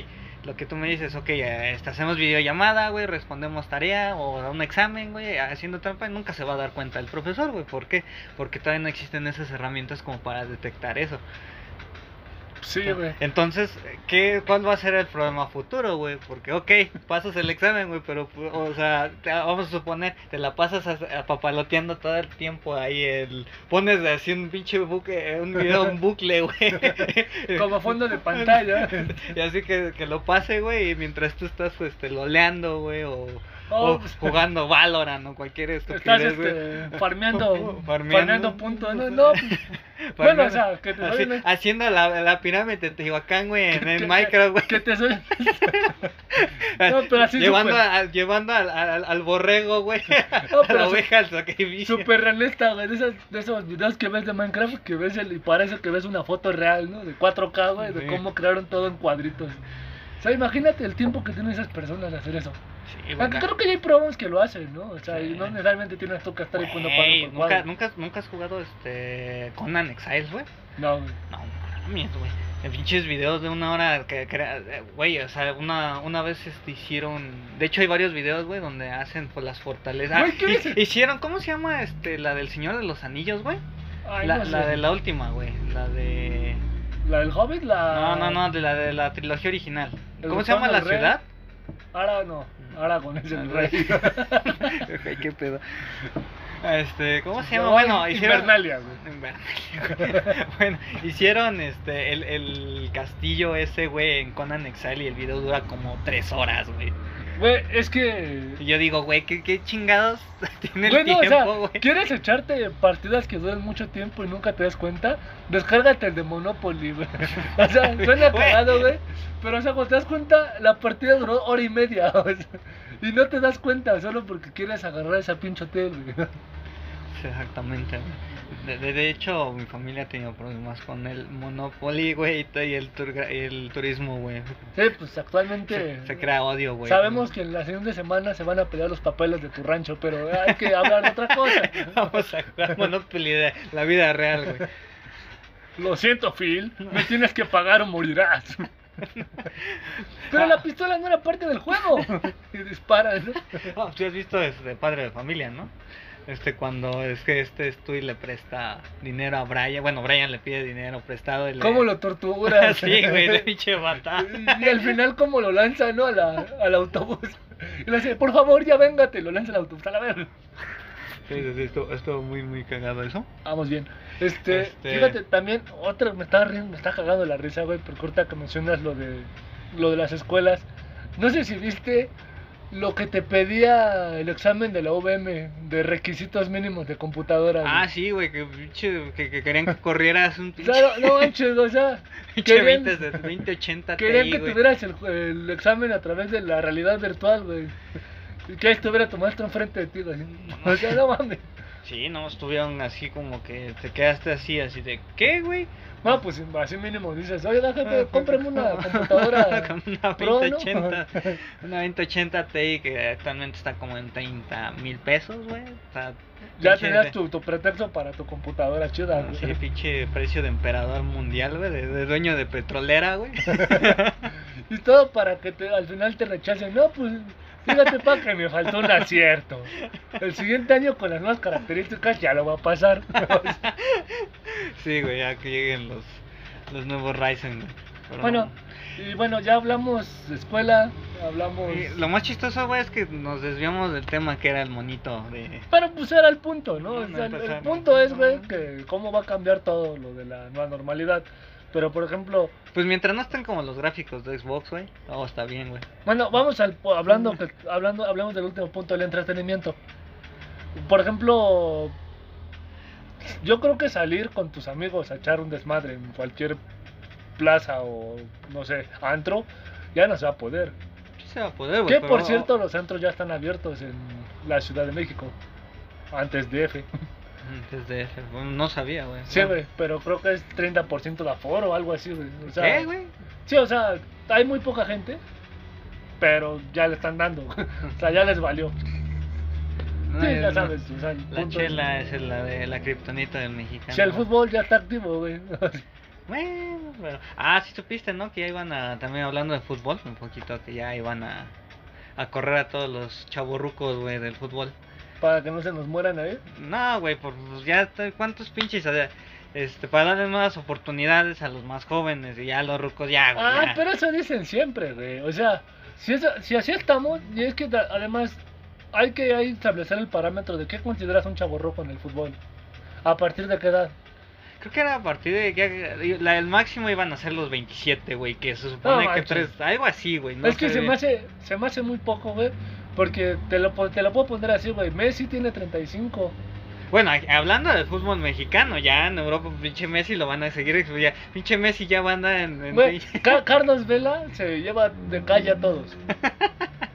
lo que tú me dices, ok, este, hacemos videollamada, güey, respondemos tarea o un examen, güey, haciendo trampa, y nunca se va a dar cuenta el profesor, güey. ¿Por qué? Porque todavía no existen esas herramientas como para detectar eso. Sí, güey. Entonces, ¿qué, ¿cuál va a ser el problema futuro, güey? Porque, ok, pasas el examen, güey, pero, o sea, te- vamos a suponer, te la pasas a- papaloteando todo el tiempo ahí, el, pones así un pinche buque, un video en bucle, güey. Como fondo de pantalla. Y así que, que lo pase, güey, y mientras tú estás, pues, este, loleando, güey, o, Oh, o jugando Valorant o cualquier Estás estupidez, güey. este, farmeando, Farmeando. puntos. No, no. Bueno, o sea, que te Así, doy una- haciendo la, la pirámide de Teotihuacán, güey, en, Minecraft, güey. Que te soy. No, pero así llevando, a- llevando al, al, al borrego, güey. No, a la oveja al. Súper realista, güey. De esos, de esos videos que ves de Minecraft que ves el, y parece que ves una foto real, ¿no? De 4K, güey, de cómo crearon todo en cuadritos. O sea, imagínate el tiempo que tienen esas personas de hacer eso. Sí, Aunque creo que ya hay programas que lo hacen, ¿no? O sea, Sí. no necesariamente tienes tú que estar ahí por ¿nunca, nunca, nunca has jugado este Conan Exiles, güey? No, güey. No mames, güey. En pinches videos de una hora que güey, o sea, una, una vez este, hicieron, de hecho hay varios videos, güey, donde hacen pues las fortalezas. Hicieron, ¿cómo se llama este la del Señor de los Anillos, güey? Ay, La, no sé. la de la última, güey, la de ¿La del Hobbit? La... No, no, no, de la de la trilogía original. ¿El ¿Cómo se llama la Rey? ciudad? Ahora no. Aragorn es el Ah, rey. Ay, qué pedo. Este, ¿cómo se llama? No, bueno, hicieron Invernalia, güey. Invernalia. bueno, hicieron este el, el castillo ese, güey, en Conan Exile y el video dura como tres horas, güey. Güey, es que... Yo digo, güey, ¿qué, qué chingados tiene el Bueno, o sea, tiempo? ¿quieres echarte partidas que duran mucho tiempo y nunca te das cuenta? Descárgate el de Monopoly, güey. O sea, suena cagado, güey. Pero, o sea, cuando te das cuenta, la partida duró hora y media, o sea, y no te das cuenta solo porque quieres agarrar esa pinche hotel, güey. Exactamente, güey. De, de- de hecho, mi familia ha tenido problemas con el Monopoly, güey, y el, tur- el turismo, güey. Sí, pues actualmente... Se, se crea odio, güey. Sabemos que en la siguiente semana se van a pelear los papeles de tu rancho, pero hay que hablar de otra cosa. Vamos a jugar Monopoly de la vida real, güey. Lo siento, Phil, me tienes que pagar o morirás. Pero la pistola no era parte del juego. Y disparas, ¿no? Ah, tú has visto este padre de familia, ¿no? Este cuando es que este Stewie le presta dinero a Brian, bueno, Brian le pide dinero prestado y le... ¿Cómo lo tortura? sí, güey, de pinche bata. Y al final, ¿cómo lo lanza, no? A la, al autobús. Y le dice, por favor, ya véngate. Lo lanza al autobús. A la verga. Sí, sí, sí, estuvo, estuvo muy, muy cagado eso. Vamos bien. Este, Este- fíjate, también, otra, me está riendo, me está cagando la risa, güey, porque ahorita que mencionas lo de, lo de las escuelas. No sé si viste lo que te pedía el examen de la UVM de requisitos mínimos de computadora. güey. Ah, sí, güey, que, que, que querían que corrieras un pinche... Claro, no manches, o sea, querían, 20, de 2080 querían Ti, que güey. tuvieras el, el examen a través de la realidad virtual, güey. Y que ahí estuviera tu maestro enfrente de ti, güey. O sea, no mames. Sí, no, estuvieron así como que te quedaste así, así de, ¿qué, güey? No, pues así mínimo dices, oye, jefe, cómprame una computadora Con una pro, ¿no? 2080, una 2080 Ti que actualmente está como en 30 mil pesos, güey. Sea, Ya tenías tu, tu pretexto para tu computadora chida. güey. Sí, pinche precio de emperador mundial, güey, de, de dueño de petrolera, güey. Y todo para que te- al final te rechacen. No, pues fíjate pa' que me faltó un acierto. El siguiente año con las nuevas características ya lo va a pasar. Sí, güey, ya que lleguen los, los nuevos Ryzen. Pero- bueno, y bueno, ya hablamos de escuela, hablamos... Y lo más chistoso, güey, es que nos desviamos del tema que era el monito de... Pero pues era el punto, ¿no? No, O no sea, el, el punto es, güey, que cómo va a cambiar todo lo de la nueva normalidad. Pero, por ejemplo, Pues mientras no estén como los gráficos de Xbox, güey, todo está bien, güey. Bueno, vamos al hablando que hablando hablamos del último punto del entretenimiento. Por ejemplo, yo creo que salir con tus amigos a echar un desmadre en cualquier plaza o no sé, antro, ya no se va a poder. Sí se va a poder, güey. Que por cierto, los antros ya están abiertos en la Ciudad de México. Antes de F. Antes de ese, bueno, no sabía, güey. Sí, güey, pero creo que es 30% de aforo o algo así, güey. O sea, ¿Qué, güey? Sí, o sea, hay muy poca gente, pero ya le están dando. o sea, ya les valió. No, Sí, ya no. sabes. o sea, La chela es la de la kriptonita del mexicano. Si el fútbol ya está activo, güey. Bueno, pero... Ah, sí supiste, ¿no? Que ya iban a, también hablando de fútbol, un poquito, que ya iban a, a correr a todos los chavorrucos, güey, del fútbol. Para que no se nos mueran ahí. No, güey, pues, ya, ¿cuántos pinches? O sea, este, para darle nuevas oportunidades a los más jóvenes y ya los rucos ya, güey. Ah, ya. pero eso dicen siempre, güey. O sea, si, eso- si así estamos, y es que además hay que establecer el parámetro de qué consideras un chavo rojo en el fútbol. ¿A partir de qué edad? Creo que era a partir de que la, el máximo iban a ser los 27, güey, que se supone No que tres, algo así, güey. No es que se me, hace, se me hace muy poco, güey. Porque te lo, te lo puedo poner así, güey. Messi tiene 35. Bueno, hablando del fútbol mexicano, ya en Europa, pinche Messi lo van a seguir, ya, pinche Messi ya va a andar en... Carlos Vela se lleva de calle a todos.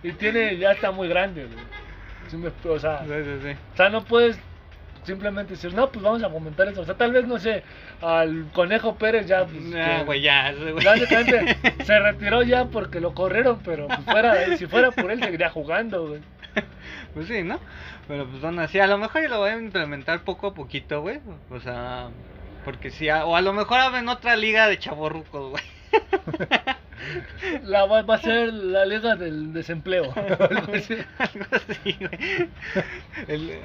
Y tiene, ya está muy grande, güey. O sea, Sí, sí, sí. O sea, no puedes simplemente decir, no, pues vamos a fomentar eso. O sea, tal vez, no sé, al Conejo Pérez ya, pues, Ah, que- güey, ya, básicamente se retiró ya porque lo corrieron, pero pues, fuera si fuera por él seguiría jugando, güey. Pues sí, ¿no? Pero pues van así, a lo mejor lo voy a implementar poco a poquito, güey. O sea, porque sí, a- o a lo mejor abren otra liga de chavorrucos, güey. La va, va a ser la liga del desempleo. algo así. Algo así, güey. El-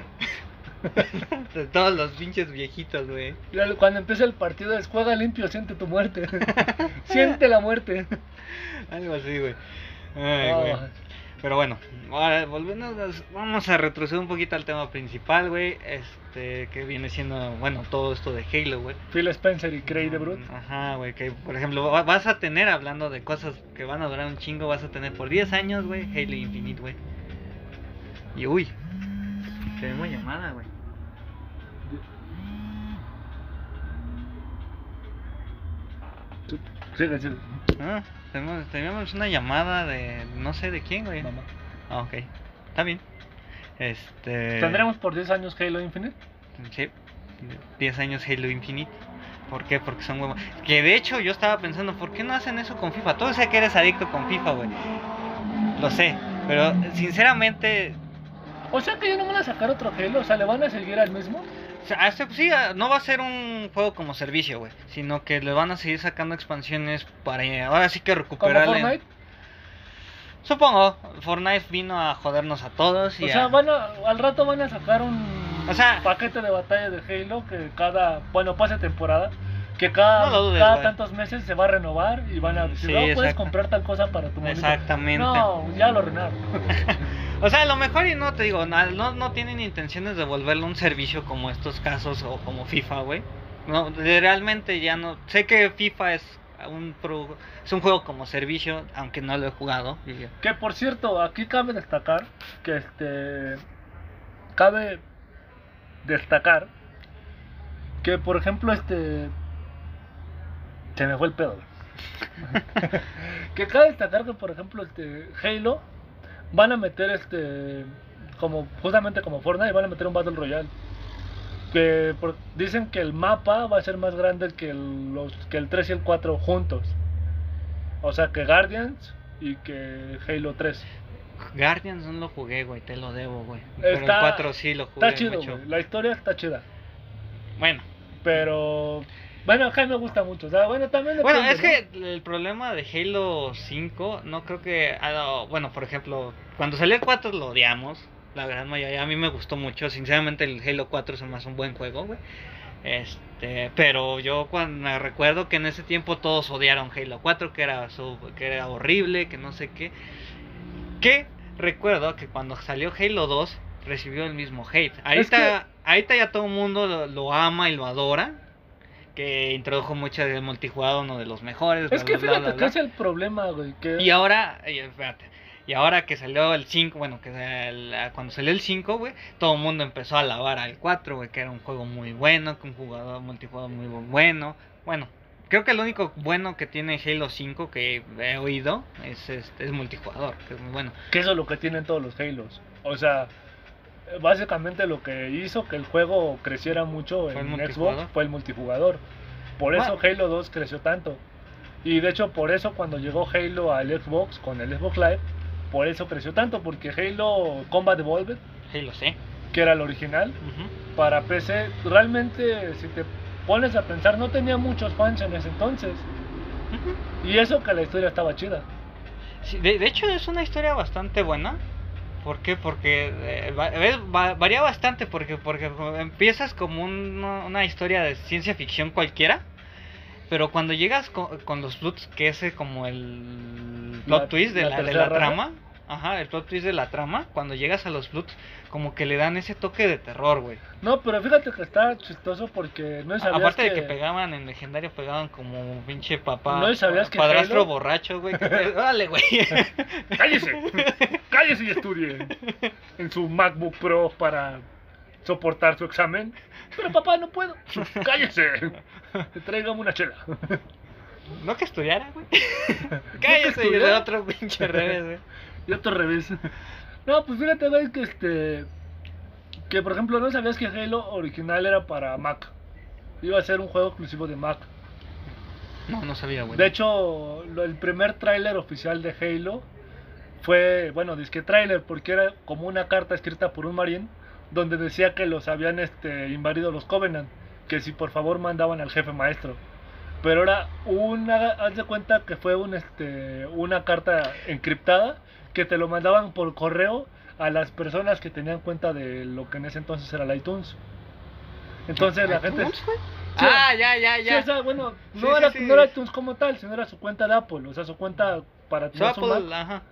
De todos los pinches viejitos, güey. Cuando empieza el partido es juega limpio, siente tu muerte. siente la muerte. Algo así, güey. Ay, güey. Ah, Pero bueno, ahora volviendo, vamos a retroceder un poquito al tema principal, güey. Este, que viene siendo, bueno, todo esto de Halo, güey. Phil Spencer y Craig de Brute. Ajá, güey, que por ejemplo va- vas a tener, hablando de cosas que van a durar un chingo, vas a tener por 10 años, güey, Halo Infinite, güey. Y uy, tenemos llamada, güey. Sigue, sigue. Ah, tenemos, teníamos una llamada de, no sé de quién, güey. Mamá. Ah, ok, está bien. Este... ¿Tendremos por 10 años Halo Infinite? Sí, 10 años Halo Infinite. ¿Por qué? Porque son huevos. Que de hecho yo estaba pensando, ¿por qué no hacen eso con FIFA? Todo sé que eres adicto con FIFA, güey. Lo sé, pero sinceramente, O sea que ya no van a sacar otro Halo, o sea, le van a seguir al mismo. o sea, hasta- sí, ah, no va a ser un juego como servicio, güey. Sino que le van a seguir sacando expansiones para ahora sí que Como recuperarle. Fortnite. Supongo, Fortnite vino a jodernos a todos. Y O a- sea, van a, al rato van a sacar un O sea- paquete de batalla de Halo que cada, bueno, pase temporada, que cada, No lo dudes, cada güey. tantos meses se va a renovar y van a decir, Sí, no, puedes comprar tal cosa para tu monito". Exactamente. No, ya lo arruinaron. O sea, a lo mejor y no te digo, no, no, tienen intenciones de volverlo un servicio como estos casos o como FIFA, güey. No, realmente ya no. Sé que FIFA es un pro- es un juego como servicio, aunque no lo he jugado. Que por cierto, aquí cabe destacar que este cabe destacar que por ejemplo este se me fue el pedo. que cabe destacar que por ejemplo este Halo van a meter este como justamente como Fortnite van a meter un Battle Royale. Que por- dicen que el mapa va a ser más grande que el, los, que el 3 y el 4 juntos. O sea que Guardians y que Halo 3. Guardians no lo jugué, güey, te lo debo, güey. Pero el Está- 4 sí lo jugué Está chido, mucho. La historia está chida. Bueno, Pero. Bueno, acá me gusta mucho. O sea, bueno, también Bueno, es que el problema de Halo 5, no creo que. ah, bueno, por ejemplo, cuando salió el 4 lo odiamos. La gran mayoría, a mí me gustó mucho. Sinceramente, el Halo 4 es más un buen juego, güey. Este, pero yo cuando me recuerdo que en ese tiempo todos odiaron Halo 4, que era, su- que era horrible, que no sé qué. Que recuerdo que cuando salió Halo 2 recibió el mismo hate. Ahorita, ahorita ya todo el mundo lo, lo ama y lo adora. Que introdujo mucho de multijugador, uno de los mejores. Es bla, que fíjate que es el problema, güey. Que... Y ahora, espérate, y ahora que salió el 5, bueno, que el- cuando salió el 5, güey, todo el mundo empezó a alabar al 4, güey, que era un juego muy bueno, que un jugador multijugador muy bu- bueno. Bueno, creo que el único bueno que tiene Halo 5 que he oído es, este, es multijugador, que es muy bueno. que eso es lo que tienen todos los Halos. O sea, básicamente lo que hizo que el juego creciera mucho en. Xbox fue el multijugador. Por eso Bueno. Halo 2 creció tanto. Y de hecho, por eso cuando llegó Halo al Xbox con el Xbox Live, por eso creció tanto. Porque Halo Combat Evolved, Halo que era el original, para PC, realmente, si te pones a pensar, no tenía muchos fans en ese entonces. Y eso que la historia estaba chida. Sí, de, de hecho es una historia bastante buena. ¿Por qué? Porque eh, va- va- varía bastante porque porque empiezas como un- una historia de ciencia ficción cualquiera, pero cuando llegas con, con los plots que es eh, como el plot La- twist de la la, de la trama, ajá, el plot twist de la trama, cuando llegas a los plots como que le dan ese toque de terror, güey. No, pero fíjate que está chistoso porque no sabías Aparte que... de que pegaban en legendario pegaban como un pinche papá, ¿No sabías que padrastro Halo- borracho, güey. que- Órale, güey. ¡Cállese! ¡Cállese y estudie! En su MacBook Pro para soportar su examen. Pero papá, no puedo. ¡Cállese! Tráigame una chela. No que estudiara, güey. Cállese y de estudiara? otro pinche revés, güey. Y otro revés. No, pues fíjate, güey, que este. Que por ejemplo, no sabías que Halo original era para Mac. Iba a ser un juego exclusivo de Mac. No, no sabía, güey. De hecho, lo- el primer tráiler oficial de Halo fue, bueno, disque tráiler porque era como una carta escrita por un marín donde decía que los habían este, invadido los Covenant, que si por favor mandaban al jefe maestro. Pero era una, haz de cuenta que fue un, este, una carta encriptada que te lo mandaban por correo a las personas que tenían cuenta de lo que en ese entonces era el iTunes. Entonces la gente... Sí. Ah, ya, ya, Sí, ya. o sea, bueno, Sí, no, sí, era, sí. no era iTunes como tal, sino era su cuenta de Apple, o sea, su cuenta para su Apple, Mac. ajá.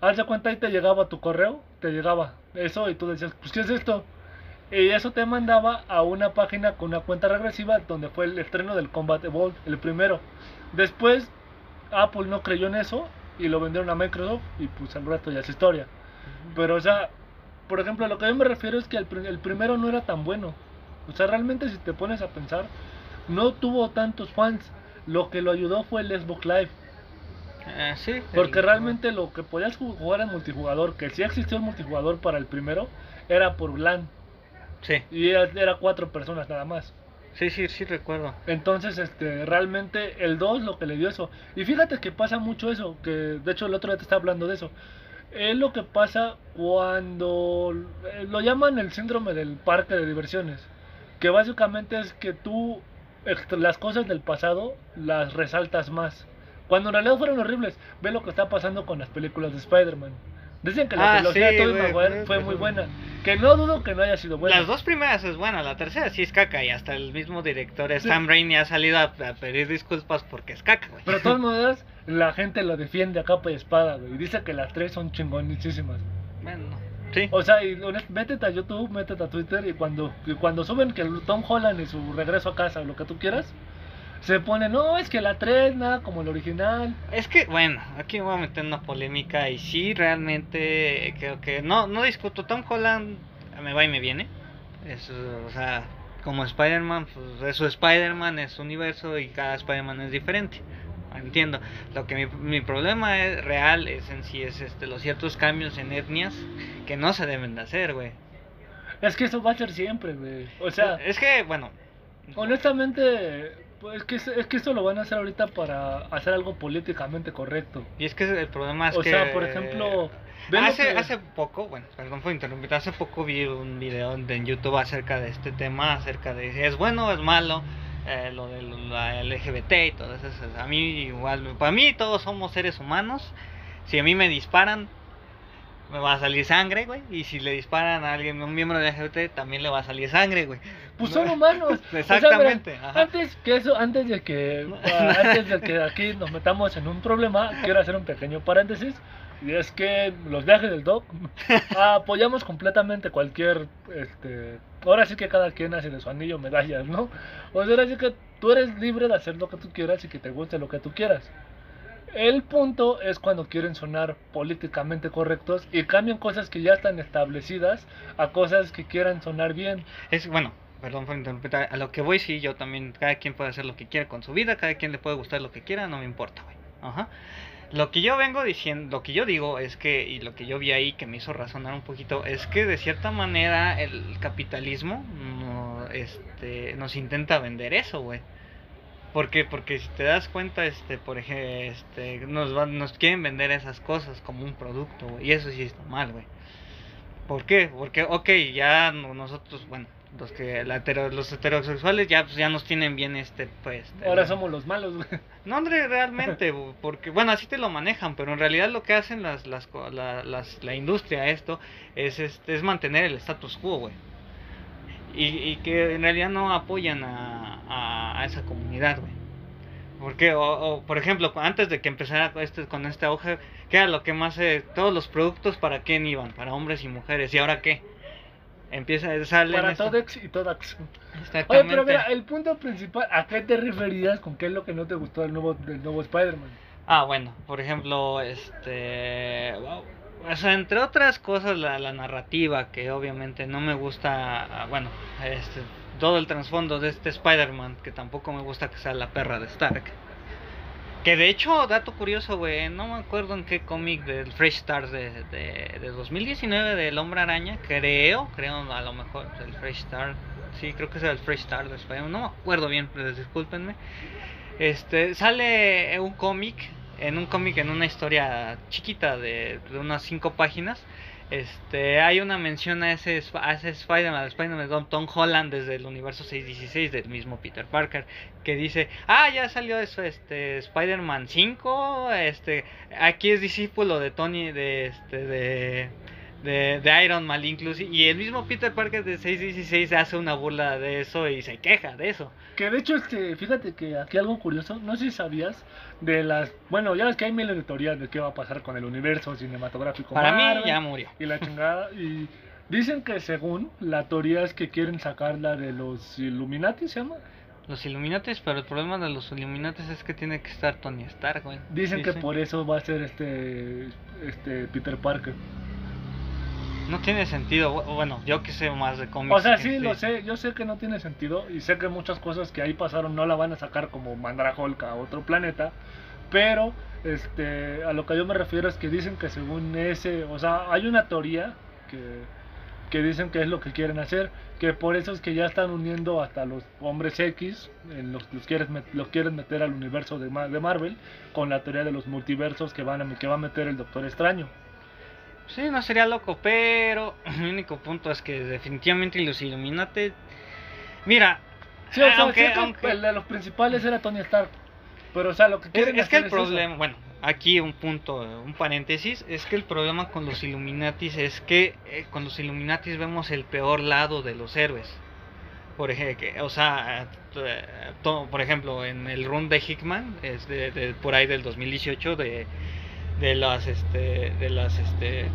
Haz de cuenta y te llegaba tu correo, te llegaba eso y tú decías, pues ¿qué es esto? Y eso te mandaba a una página con una cuenta regresiva donde fue el estreno del Combat Evolved, el primero. Después Apple no creyó en eso y lo vendieron a Microsoft y pues el resto ya es historia. Pero o sea, por ejemplo, lo que yo me refiero es que el, el primero no era tan bueno. O sea, realmente si te pones a pensar, no tuvo tantos fans. Lo que lo ayudó fue el Xbox Live. Eh, sí. Porque el- realmente lo que podías ju- jugar en multijugador, que sí existió el multijugador para el primero, era por LAN. Sí, Y era, era cuatro personas nada más. Sí, sí, sí, recuerdo. Entonces, este, realmente el 2 lo que le dio eso. Y fíjate que pasa mucho eso, que de hecho el otro día te estaba hablando de eso. Es lo que pasa cuando eh, lo llaman el síndrome del parque de diversiones. Que básicamente es que tú las cosas del pasado las resaltas más. Cuando en realidad fueron horribles. Ve lo que está pasando con las películas de Spider-Man. Dicen que la Ah, trilogía sí, de Tobey Maguire fue muy buena. Que no dudo que no haya sido buena. Las dos primeras es buena, la tercera sí es caca y hasta el mismo director. Sam Raimi ha salido a, a pedir disculpas porque es caca, güey. Pero de todas maneras, la gente lo defiende a capa y espada, güey. Y dice que las tres son chingonísimas. Bueno, sí. O sea, y métete a YouTube, métete a Twitter y cuando, y cuando suben que Tom Holland y su regreso a casa o lo que tú quieras, se pone, no, es que la 3 nada como el original. Es que, bueno, aquí me voy a meter una polémica y sí, realmente creo que no, no discuto. Tom Holland me va y me viene. Es, o sea, como Spider-Man, pues es su Spider-Man, es su universo y cada Spider-Man es diferente. Entiendo. Lo que mi, mi problema es real es en sí es este los ciertos cambios en etnias que no se deben de hacer, güey. Es que eso va a ser siempre, güey. O sea, es que, bueno, honestamente, pues es que, es que esto lo van a hacer ahorita para hacer algo políticamente correcto. y es que el problema es O que sea, por ejemplo, hace, que- hace poco, bueno, perdón por interrumpir, hace poco vi un video de- en YouTube acerca de este tema, acerca de si es bueno o es malo, eh, lo de la LGBT y todo eso. A mí igual, para mí todos somos seres humanos. Si a mí me disparan, me va a salir sangre, güey. Y si le disparan a alguien, un miembro de LGBT, también le va a salir sangre, güey. Pues son humanos. Exactamente, O sea, mira, ajá. antes que eso, antes de que antes de que aquí nos metamos en un problema, quiero hacer un pequeño paréntesis. Y es que los viajes del Doc apoyamos completamente cualquier este ahora sí que cada quien hace de su anillo medallas, ¿no? O sea, ahora sí que tú eres libre de hacer lo que tú quieras y que te guste lo que tú quieras. El punto es cuando quieren sonar políticamente correctos y cambian cosas que ya están establecidas a cosas que quieran sonar bien. Es bueno, perdón por interrumpir. A lo que voy, sí, yo también. Cada quien puede hacer lo que quiera con su vida, cada quien le puede gustar lo que quiera, no me importa, güey. Ajá. Lo que yo vengo diciendo, lo que yo digo es que, y lo que yo vi ahí que me hizo razonar un poquito, es que de cierta manera el capitalismo no, este, nos intenta vender eso, güey. ¿Por qué? Porque si te das cuenta, este, por ejemplo, este, nos, van, nos quieren vender esas cosas como un producto, güey. Y eso sí está mal, güey. ¿Por qué? Porque, ok, ya no- nosotros, bueno, los que la hetero- los heterosexuales ya pues, ya nos tienen bien este pues este, Ahora somos los malos, güey. no André, realmente porque bueno así te lo manejan pero en realidad lo que hacen las las la, las- la industria esto es este es mantener el status quo güey y, y que en realidad no apoyan a, a, a esa comunidad güey porque o, o, por ejemplo antes de que empezara este con este auge qué era lo que más eh, todos los productos para quién iban para hombres y mujeres y ahora qué empieza sale Para Todex y Todax. Oye, pero mira, el punto principal, ¿a qué te referías con qué es lo que no te gustó del nuevo, del nuevo Spider-Man? Ah, bueno, por ejemplo, este. wow, O sea, entre otras cosas, la, narrativa, que obviamente no me gusta. ah, Bueno, este, todo el trasfondo de este Spider-Man, que tampoco me gusta que sea la perra de Stark. Que de hecho, dato curioso, güey, no me acuerdo en qué cómic del Fresh Start de, de, de 2019 del Hombre Araña, creo, creo a lo mejor, el Fresh Start, sí, creo que es el Fresh Start de Spider-Man, no me acuerdo bien, pero discúlpenme. Este, sale un cómic, en un cómic, en una historia chiquita de, unas cinco páginas. Este, hay una mención a ese, a ese Spider-Man, Spider-Man de Tom Holland desde el universo 616 del mismo Peter Parker, que dice, ah, ya salió eso, este, Spider-Man 5, este, aquí es discípulo de Tony, de, este, de, de, de Iron Man inclusive, y el mismo Peter Parker de 616 hace una burla de eso y se queja de eso. Que de hecho, este, fíjate que aquí algo curioso, no sé si sabías de las, bueno, ya ves que hay miles de teorías de qué va a pasar con el universo cinematográfico. Para mí Marvel ya murió. Y la chingada, y dicen que según la teoría es que quieren sacar la de los Illuminati, ¿se llama? Los Illuminates, pero el problema de los Illuminates es que tiene que estar Tony Stark, güey. Dicen Sí, que sí. por eso va a ser este, este Peter Parker. No tiene sentido, bu- bueno, yo que sé más de cómics. O sea, sí, lo sé, yo sé que no tiene sentido y sé que muchas cosas que ahí pasaron no la van a sacar como mandar a otro planeta, pero este, a lo que yo me refiero es que dicen que según ese, o sea, hay una teoría que, que dicen que es lo que quieren hacer, que por eso es que ya están uniendo hasta los hombres X, en los, los, quieren, los quieren meter al universo de, de Marvel, con la teoría de los multiversos que, van a, que va a meter el Doctor Extraño. Sí, no sería loco, pero mi único punto es que definitivamente los Illuminati. Mira, Sí, o sea, aunque, que aunque- el de los principales era Tony Stark. Pero, o sea, lo que es, quieren es que hacer el problema, bueno, aquí un punto, un paréntesis, es que el problema con los Illuminatis es que eh, con los Illuminatis vemos el peor lado de los héroes. Por ejemplo, o sea, por ejemplo, en el run de Hickman, es de, de- por ahí del 2018, de, de las, este, de las, este,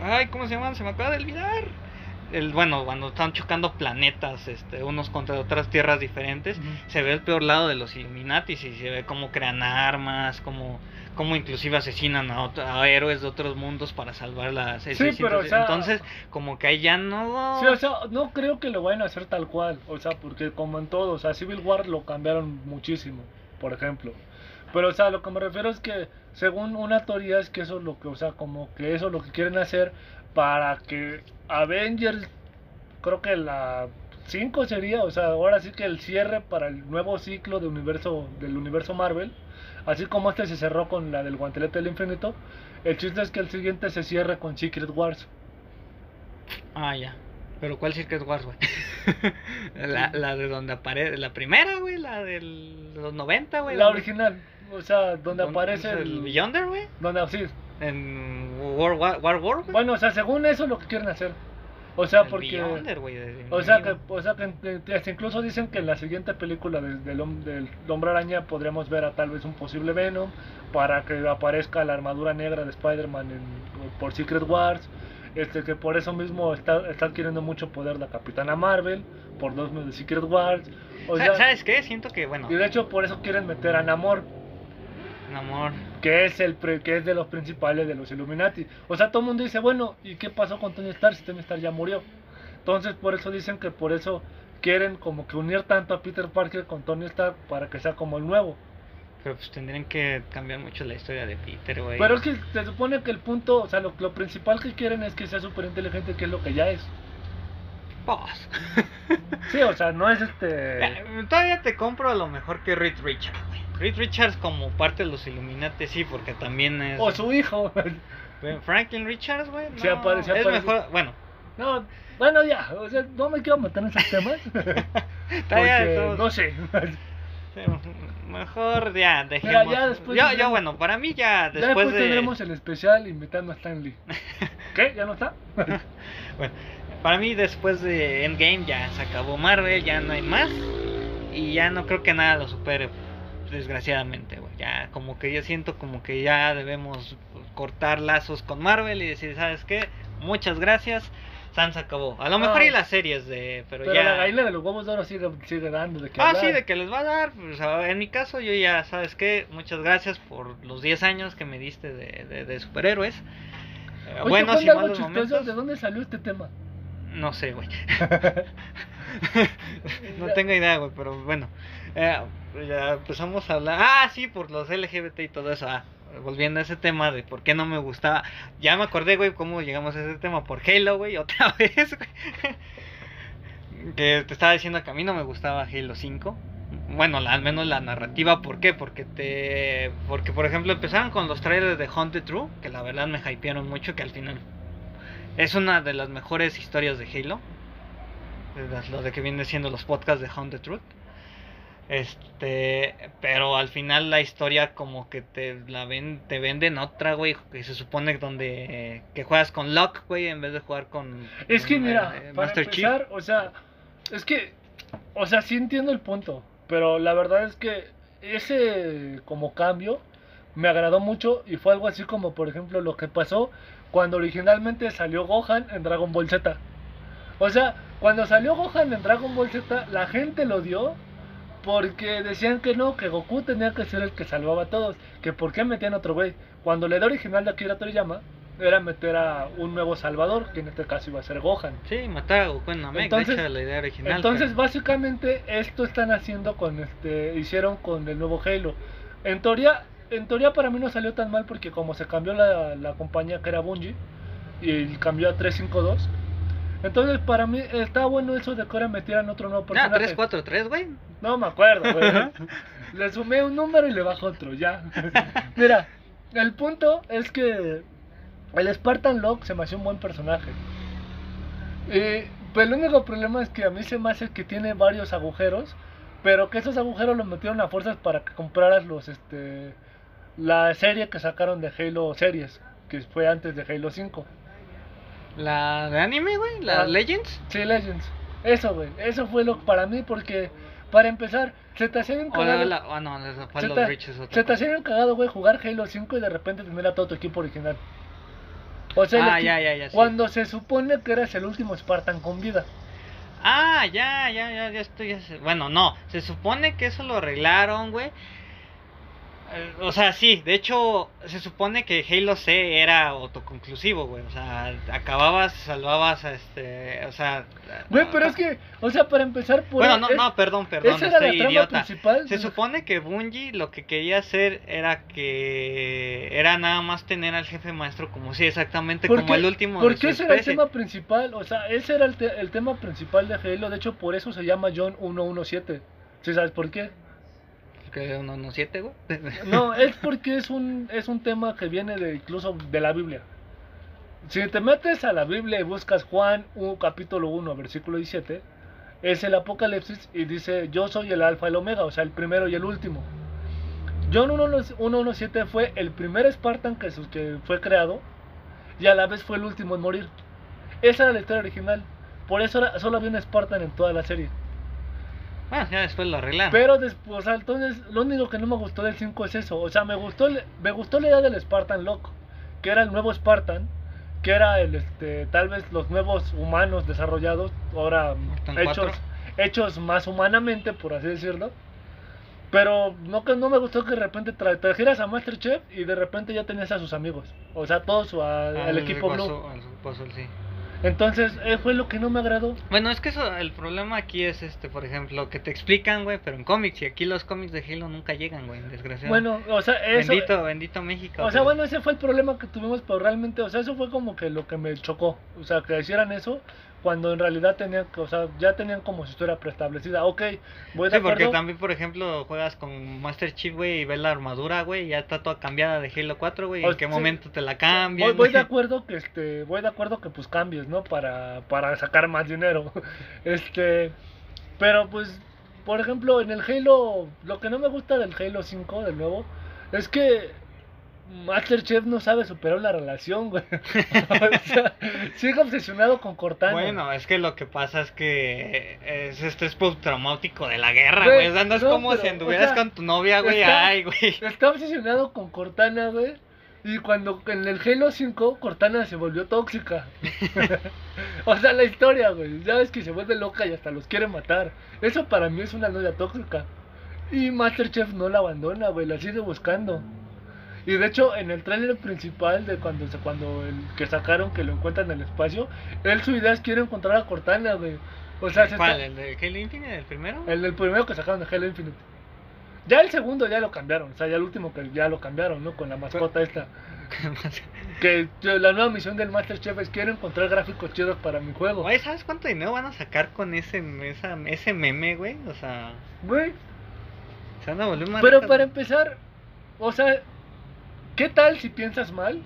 ay, ¿cómo se llaman? Se me acaba de olvidar. El, bueno, cuando están chocando planetas, este, unos contra otras tierras diferentes, se ve el peor lado de los Illuminati y se ve cómo crean armas, cómo, cómo inclusive asesinan a, héroes de otros mundos para salvar las Sí, pero, o sea- entonces como que ahí ya no Sí, o sea, no creo que lo vayan a hacer tal cual. O sea, porque como en todo, o sea, Civil War lo cambiaron muchísimo, por ejemplo. Pero, o sea, lo que me refiero es que, según una teoría, es que eso es lo que, o sea, como que eso es lo que quieren hacer para que Avengers, creo que la 5 sería, o sea, ahora sí que el cierre para el nuevo ciclo de universo, del universo Marvel, así como este se cerró con la del guantelete del infinito, el chiste es que el siguiente se cierre con Secret Wars. ah ya. Pero cuál Secret Wars güey la, la de donde aparece la primera güey la de los 90 güey La donde- original, o sea, donde aparece el el... Beyonder güey Donde, sí. en War War, War. Bueno, o sea, según eso es lo que quieren hacer. O sea, El porque... Beyonder, de- O sea, que, o sea que incluso dicen que en la siguiente película de- del, del Hombre Araña podríamos ver a tal vez un posible Venom para que aparezca la armadura negra de Spider-Man en- por Secret Wars. Este, que por eso mismo está, está adquiriendo mucho poder la Capitana Marvel por dos de Secret Wars. O sea, ¿Sabes qué? Siento que, bueno, y de hecho por eso quieren meter a Namor. Mi amor, que es el pre- que es de los principales de los Illuminati. O sea, todo el mundo dice, bueno, ¿y qué pasó con Tony Stark si Tony Stark ya murió? Entonces, por eso dicen que por eso quieren como que unir tanto a Peter Parker con Tony Stark para que sea como el nuevo. pero pues tendrían que cambiar mucho la historia de Peter, güey. Pero es que se supone que el punto, o sea, lo, lo principal que quieren es que sea súper inteligente, que es lo que ya es. Boss. Sí, o sea, no es este... Todavía te compro a lo mejor que Reed Richards, güey. Reed Richards como parte de los Illuminati, sí, porque también es... O su hijo. Franklin Richards, güey. No, aparece- es mejor, bueno, No, bueno, ya, o sea, no me quiero meter en esos temas. Ya, porque, no sé. Mejor ya, dejemos. ya después yo, yo, bueno, para mí ya Ya después, después de. tendremos el especial invitando a Stanley. ¿Qué? ¿Ya no está? Bueno, para mí después de Endgame ya se acabó Marvel, ya no hay más. Y ya no creo que nada lo supere, desgraciadamente, güey. Ya como que yo siento como que ya debemos cortar lazos con Marvel y decir, ¿sabes qué? Muchas gracias. Sans acabó. A lo mejor y las series de... Pero, Pero ya... la gallina de los huevos de oro sigue, sigue dando de que Ah, hablar. sí, de que les va a dar. pues, en mi caso, yo ya, ¿sabes qué? Muchas gracias por los 10 años que me diste de, de- de superhéroes. Eh, Oye, buenos y malos chistoso, momentos. ¿De dónde salió este tema? No sé, güey. no tengo idea, güey, pero bueno. Eh, ya empezamos a hablar. Ah, sí, por los LGBT y todo eso. Ah, volviendo a ese tema de por qué no me gustaba. Ya me acordé, güey, cómo llegamos a ese tema por Halo, güey, otra vez, güey. Que te estaba diciendo que a mí no me gustaba Halo 5. Bueno, al menos la narrativa, ¿por qué? Porque te. Porque, por ejemplo, empezaron con los trailers de Haunted True, que la verdad me hypearon mucho, que al final es una de las mejores historias de Halo. Lo de que viene siendo los podcasts de Haunted Truth. Este, pero al final la historia como que te la ven, te venden otra, güey, que se supone donde eh, que juegas con Locke, güey, en vez de jugar con Es que con, mira, eh, para Master Chief. o sea, es que, o sea, sí entiendo el punto, pero la verdad es que ese como cambio me agradó mucho y fue algo así como, por ejemplo, lo que pasó cuando originalmente salió Gohan en Dragon Ball Z. O sea, cuando salió Gohan en Dragon Ball Z, la gente lo dio porque decían que no, que Goku tenía que ser el que salvaba a todos, que por qué metían otro güey. Cuando la idea original de Akira Toriyama era meter a un nuevo salvador, que en este caso iba a ser Gohan. Sí, matar a Goku en Namek, Entonces- de hecho, la idea original. Entonces, pero- básicamente, esto están haciendo con este, hicieron con el nuevo Halo. En teoría, en teoría para mí no salió tan mal porque como se cambió la, la compañía que era Bungie y cambió a 352, entonces para mí está bueno eso de que ahora metieran otro nuevo Ya, personaje. 343, güey. No me acuerdo, güey. le sumé un número y le bajo otro, ya. Mira, el punto es que el Spartan Locke se me hace un buen personaje. Y, pues el único problema es que a mí se me hace que tiene varios agujeros, pero que esos agujeros los metieron a fuerzas para que compraras los, este, la serie que sacaron de Halo Series, que fue antes de Halo 5. La de anime, güey, la Ah. Legends. Sí, Legends. Eso, güey. Eso fue lo para mí porque, para empezar, se te hacía la, cagado- la, ah, no, se los te, Reach es otra se te hacía bien cagado, güey, jugar Halo 5 y de repente tener a todo tu equipo original. O sea, Ah, equi- ya, ya, ya, sí. cuando se supone que eras el último Spartan con vida. Ah, ya, ya, ya, ya estoy. Bueno, no, se supone que eso lo arreglaron, güey. O sea, sí, de hecho, se supone que Halo C era autoconclusivo, güey. O sea, acababas, salvabas a este. O sea. Güey, pero es que, o sea, para empezar por Bueno, no, es- no, perdón, perdón, esa era la trama idiota. principal. Se supone que Bungie lo que quería hacer era que era nada más tener al jefe maestro como si exactamente ¿Por como qué? el último Porque ese era el tema principal, o sea, ese era el, te- el tema principal de Halo, de hecho por eso se llama John 117. ¿Sí sabes por qué? Que uno no es porque es un, es un tema que viene de incluso de la Biblia. Si te metes a la Biblia y buscas Juan 1, capítulo 1, versículo 17, es el Apocalipsis y dice, yo soy el alfa y el omega, o sea, el primero y el último. John 117 fue el primer Spartan que, fue creado y a la vez fue el último en morir. Esa era la historia original. Por eso solo había un Spartan en toda la serie. Bueno, ya después lo arreglaron. Pero después, o sea, entonces, lo único que no me gustó del 5 es eso. O sea, me gustó, me gustó la idea del Spartan Loco, que era el nuevo Spartan, que era el, este, tal vez los nuevos humanos desarrollados, ahora hechos, hechos más humanamente, por así decirlo. Pero no que no me gustó que de repente tra- trajeras a Master Chef y de repente ya tenías a sus amigos. O sea, todo su, a- Al equipo Blue. sí. Entonces, eh, fue lo que no me agradó. Bueno, es que eso, el problema aquí es este, por ejemplo, que te explican, güey, pero en cómics, y aquí los cómics de Halo nunca llegan, güey, desgraciadamente. Bueno, o sea, eso, bendito, bendito México. O sea, pero- bueno, ese fue el problema que tuvimos, pero realmente, o sea, eso fue como que lo que me chocó. O sea, que hicieran eso, cuando en realidad tenían que, o sea, ya tenían como su historia preestablecida. Ok, voy de Sí, porque acuerdo. también, por ejemplo, juegas con Master Chief, güey, y ves la armadura, güey, y ya está toda cambiada de Halo 4, güey. ¿En qué sí. momento te la cambian? Voy, voy de acuerdo que este, voy de acuerdo que pues cambies, ¿no? Para, para sacar más dinero. Este, pero pues, por ejemplo, en el Halo, lo que no me gusta del Halo 5, de nuevo, es que Masterchef no sabe superar la relación, güey. o sea, sigue obsesionado con Cortana. Bueno, es que lo que pasa es que es este es traumático de la guerra, Güey, güey. O sea, no es no, como pero, si o anduvieras sea, con tu novia, güey. está- Ay, güey. Está obsesionado con Cortana, güey. Y cuando en el Halo 5 Cortana se volvió tóxica. o sea, la historia, güey. Ya ves que se vuelve loca y hasta los quiere matar. Eso para mí es una novia tóxica. Y Masterchef no la abandona, güey. La sigue buscando. Y de hecho, en el tráiler principal de cuando cuando el que sacaron que lo encuentran en el espacio, él su idea es quiere encontrar a Cortana, güey. O sea, se ¿Cuál? está- ¿El de Halo Infinite, el primero? el, el primero que sacaron de Halo Infinite. Ya el segundo ya lo cambiaron, o sea, ya el último que ya lo cambiaron, ¿no? Con la mascota esta. Que la nueva misión del Masterchef es quiero encontrar gráficos chidos para mi juego. Oye, ¿sabes cuánto dinero van a sacar con ese, esa, ese meme, güey? O sea, Güey, se van a volver pero para empezar, o sea, ¿qué tal si piensas mal?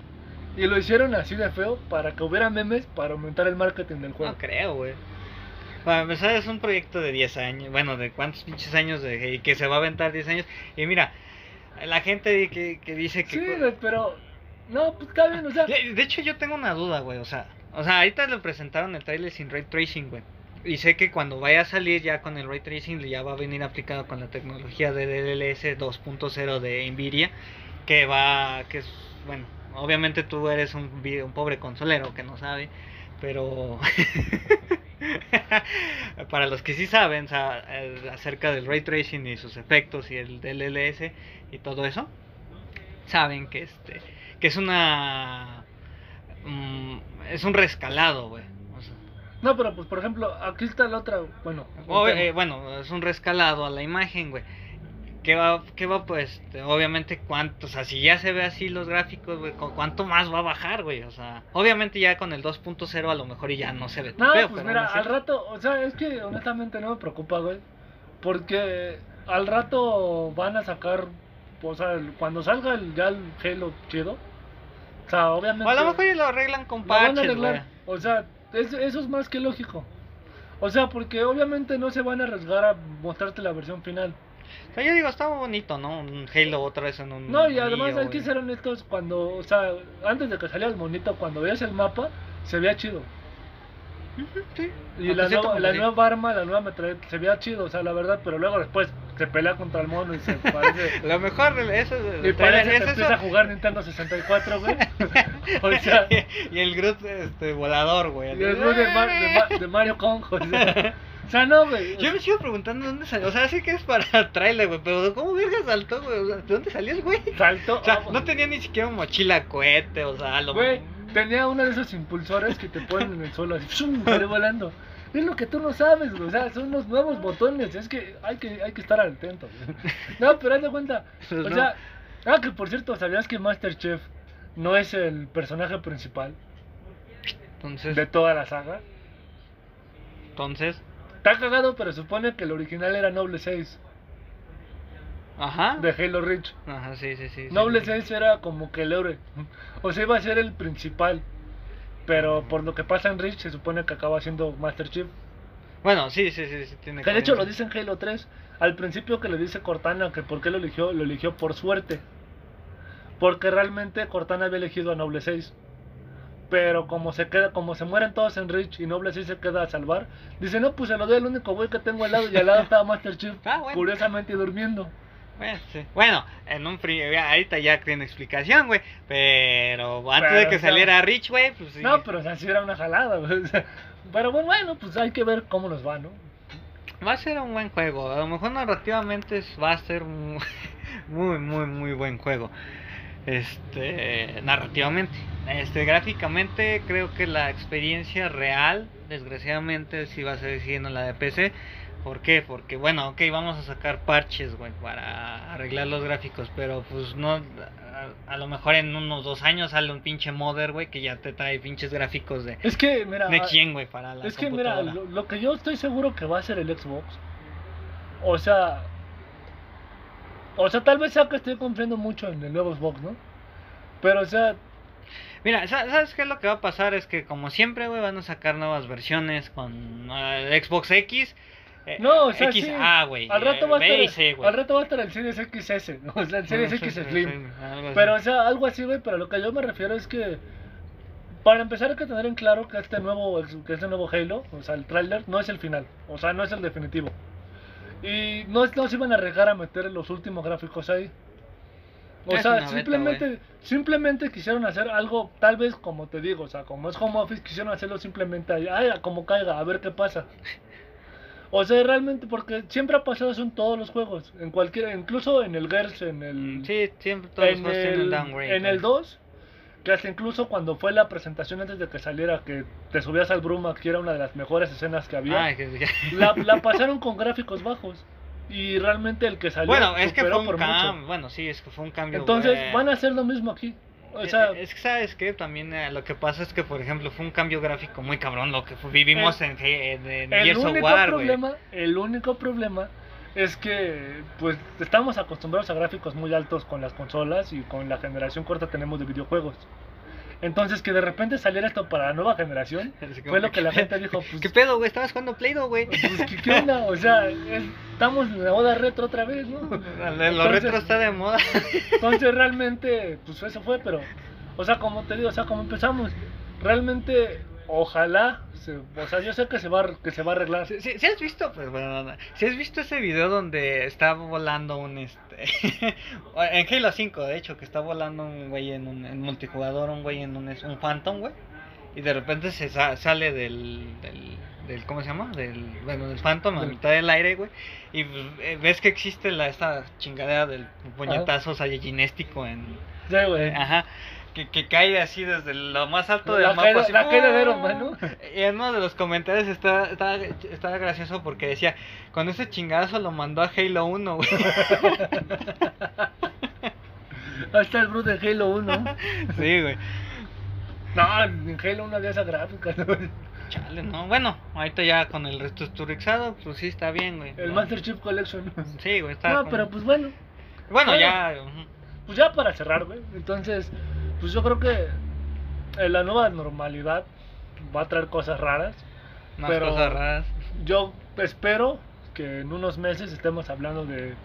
Y lo hicieron así de feo para que hubiera memes para aumentar el marketing del juego. No creo, güey. Para empezar, es un proyecto de 10 años. Bueno, de cuántos pinches años de, y que se va a aventar 10 años. Y mira, la gente que, que dice que. Sí, güey, pero no, pues está bien, o sea, De hecho, yo tengo una duda, güey. O sea, o sea, ahorita le presentaron el trailer sin ray tracing, güey. Y sé que cuando vaya a salir ya con el ray tracing ya va a venir aplicado con la tecnología de DLSS 2.0 de Nvidia, que va, que es, bueno, obviamente tú eres un, un pobre consolero que no sabe, pero para los que sí saben acerca del ray tracing y sus efectos y el DLSS y todo eso, saben que este que es una mm, es un rescalado, güey. O sea, no, pero pues por ejemplo, aquí está la otra, bueno, o- eh, bueno, es un rescalado a la imagen, güey. ¿Qué va, qué va pues? Obviamente, cuánto, o sea, si ya se ve así los gráficos, güey, ¿cu- ¿cuánto más va a bajar, güey? O sea, obviamente ya con el 2.0 a lo mejor y ya no se ve tan No, feo, pues pero mira, al rato, o sea, es que honestamente no me preocupa, güey. Porque al rato van a sacar, o sea, el- cuando salga el, ya el Halo chido, o sea, obviamente. O a lo mejor y lo arreglan con lo van a parches, güey. O sea, es- eso es más que lógico. O sea, porque obviamente no se van a arriesgar a mostrarte la versión final. O sea, yo digo, muy bonito, ¿no? Un Halo otra vez en un. No, y además hay que güey. ser honestos, cuando, o sea, antes de que saliera el monito, cuando veías el mapa, se veía chido. Sí. Y la, cierto nueva, la sí. nueva arma, la nueva metralleta, se veía chido, o sea, la verdad, pero luego después se pelea contra el mono y se parece... Lo mejor eso y parece que es empieza a jugar Nintendo 64, güey. o sea, y el Groot este, volador, güey. y el Groot de, Mar- de de Mario Kong, o sea, o sea, no, güey. Yo me sigo preguntando dónde salió. O sea, sé que es para trailer, güey. Pero ¿cómo verga saltó, güey? O sea, ¿de dónde salió, güey? Saltó, O sea, no tenía ni siquiera mochila cohete, o sea, lo. Güey, tenía uno de esos impulsores que te ponen en el suelo así, salió volando. Es lo que tú no sabes, güey. O sea, son unos nuevos botones. Es que hay que, hay que estar atento. güey. No, pero haz de cuenta. Pues O no. sea, ah, que por cierto, ¿sabías que Masterchef no es el personaje principal Entonces, de toda la saga? entonces. Está cagado, pero supone que el original era Noble 6 Ajá. de Halo Reach. Ajá, sí, sí, sí. sí. Noble 6 era como que el héroe. O sea, iba a ser el principal. Pero por lo que pasa en Reach, se supone que acaba siendo Master Chief. Bueno, sí, sí, sí, sí. Tiene Que de hecho lo dice en Halo 3. Al principio que le dice Cortana que por qué lo eligió, lo eligió por suerte. Porque realmente Cortana había elegido a Noble 6. Pero como se queda, como se mueren todos en Reach y Noble 6 se queda a salvar, dice no pues se lo doy al único güey que tengo al lado y al lado estaba Master Chief. Ah, bueno. Curiosamente durmiendo. Bueno, sí. Bueno, en un ya, ahorita ya tiene explicación, güey. Pero antes de que o sea, saliera Rich, güey, pues sí. No, pero o sea, sí era una jalada. güey, pero bueno, bueno, pues hay que ver cómo nos va, ¿no? Va a ser un buen juego. A lo mejor narrativamente va a ser un muy, muy, muy buen juego. Este, narrativamente. Este, gráficamente creo que la experiencia real, desgraciadamente, sí va a ser siendo la de PC. ¿Por qué? Porque, bueno, ok, vamos a sacar parches, güey, para arreglar los gráficos, pero pues no, a lo mejor en unos dos años sale un pinche modder, güey, que ya te trae pinches gráficos de Es que, mira, Next Gen, güey, para la es que, mira, lo, lo que yo estoy seguro que va a ser el Xbox, o sea, o sea, tal vez sea que estoy confiando mucho en el nuevo Xbox, ¿no? Pero, o sea, Mira, sa- ¿sabes qué es lo que va a pasar? Es que como siempre, güey, van a sacar nuevas versiones con eh, Xbox X. eh, no, o sea, XA, sí, güey. al rato eh, va a estar, al rato va a estar el Series XS, o sea, el Series No, sí, X Slim. Pero, o sea, algo así, güey, pero lo que yo me refiero es que para empezar hay que tener en claro que este nuevo que este nuevo Halo, o sea, el tráiler no es el final, o sea, no es el definitivo. Y no, no se iban a arriesgar a meter los últimos gráficos ahí. O Es sea, beta, simplemente simplemente quisieron hacer algo tal vez como te digo, o sea, como es home office quisieron hacerlo simplemente ahí, ay, como caiga, a ver qué pasa. O sea, realmente porque siempre ha pasado eso en todos los juegos, en cualquier incluso en el Gears, en el Sí, siempre todos los en juegos tienen el, downgrade. en el 2, que hasta incluso cuando fue la presentación antes de que saliera, que te subías al Bruma, que era una de las mejores escenas que había, Ay, que- que- la, la pasaron con gráficos bajos. Y realmente el que salió Bueno, es que fue un por cambio. mucho. Bueno, sí, es que fue un cambio. Entonces van a hacer lo mismo aquí. O Eh, sea, eh, es que sabes que también eh, lo que pasa es que por ejemplo fue un cambio gráfico muy cabrón lo que vivimos en, en, en el Gears of War, el único problema es que pues estamos acostumbrados a gráficos muy altos con las consolas y con la generación corta tenemos de videojuegos. Entonces que de repente saliera esto para la nueva generación fue lo que la ¿qué- gente dijo, pues, ¿Qué pedo, güey? Estabas jugando Play-Doh, güey. pues, ¿qué, qué onda? O sea, es- estamos en la moda retro otra vez, ¿no? Lo Entonces- retro está de moda. Entonces realmente, pues eso fue, pero, o sea, como te digo, o sea, como empezamos, realmente, ojalá, se- o sea, yo sé que se va, a- que se va a arreglar. Si, si- si has visto, pues bueno, no, si has visto ese video donde está volando un este en Halo 5, de hecho, que está volando un güey en un en multijugador, un güey en un, un Phantom, güey, y de repente se sa- sale del, del del ¿cómo se llama? del bueno, del Phantom a mitad del aire, güey, y pues, eh, ves que existe la esta chingadera del puñetazo sayajinéstico en Sí, güey. Ajá. Que, que cae así desde lo más alto La del mapa. caída- así, la caída de. Iron Man, ¿no? Y en uno de los comentarios estaba, estaba, estaba gracioso porque decía, con ese chingazo lo mandó a Halo 1, güey. Ahí está el Bruce de Halo 1. sí, güey. No, en Halo 1 había esa gráfica, ¿no? Chale, no. Bueno, ahorita ya con el reestructurizado, pues sí está bien, güey. El No. Master Chief Collection. Sí, güey, está. No, como- pero pues bueno, Bueno, bueno. ya. pues ya para cerrar, güey. Entonces, pues yo creo que la nueva normalidad va a traer cosas raras. Más pero- cosas raras. Yo espero que en unos meses estemos hablando de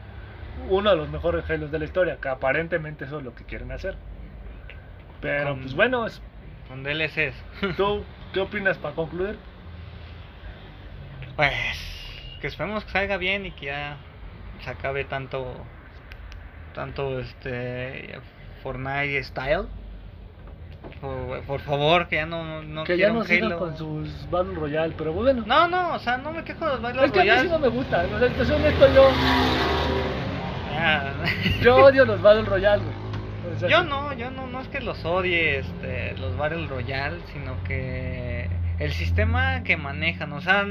uno de los mejores Halos de la historia, que aparentemente eso es lo que quieren hacer. Pero Con- pues bueno, es- Con DLCs. ¿tú qué opinas para concluir? Pues. Que esperemos que salga bien y que ya se acabe tanto. Tanto este. Fortnite style. Por, por favor, que ya no, no que ya no sigan con sus Battle Royale, pero bueno. No, no, o sea, no me quejo de los Battle es que a mí sí Royale. no me gusta, o sea, te soy honesto, yo, Ah. yo odio los Battle Royale, güey. O sea, Yo no, yo no, no es que los odie este, los Battle Royale, sino que el sistema que manejan, o sea,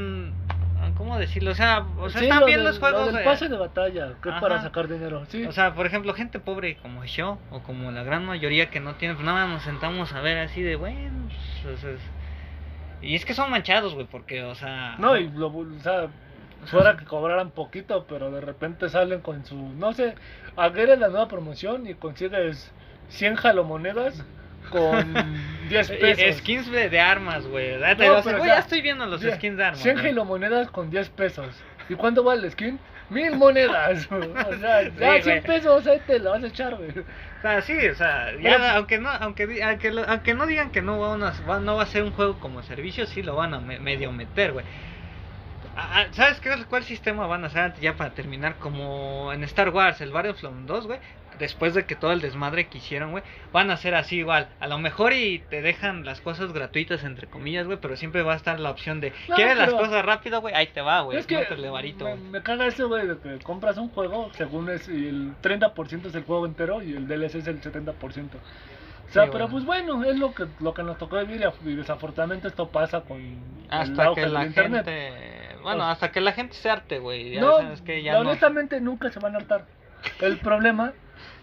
¿cómo decirlo? O sea, o sea sí, están lo bien del- los juegos. Lo del eh, pase de batalla, que es para sacar dinero, sí. O sea, por ejemplo, gente pobre como yo, o como la gran mayoría que no tiene, pues nada nos sentamos a ver así de, bueno, pues, y es que son manchados, güey, porque, o sea... No, y lo, o sea, fuera que cobraran poquito, pero de repente salen con su, no sé, agregues la nueva promoción y consigues 100 jalomonedas con 10 Eh, pesos. Skins de, de armas, güey. No, pero, güey, o sea, ya estoy viendo los skins de armas. 100 güey. jalomonedas con 10 pesos. ¿Y cuánto vale el skin? Mil monedas. o sea, ya Sí, 100 güey. pesos, ahí te lo vas a echar, güey. O sea, sí, o sea, Pero- ya, aunque no, aunque, aunque, aunque no digan que no va, a va- no va a ser un juego como servicio, sí lo van a me- medio meter, güey. ¿Sabes qué, cuál sistema van a hacer antes ya para terminar? Como en Star Wars, el Battlefront 2, güey. Después de que todo el desmadre que hicieron, güey, van a ser así igual. A lo mejor y te dejan las cosas gratuitas, entre comillas, güey, pero siempre va a estar la opción de, No, ¿quieres las cosas rápido, güey? Ahí te va, güey. es que varito, me, me caga eso, güey, de que compras un juego según es y el 30% es el juego entero y el DLC es el 70%. O sea, Sí, pero bueno. pues bueno, es lo que lo que nos tocó vivir y desafortunadamente esto pasa con Hasta que la internet. gente... Bueno, O- hasta que la gente se arte, güey. Ya No, sabes que ya no... honestamente nunca se van a hartar. El problema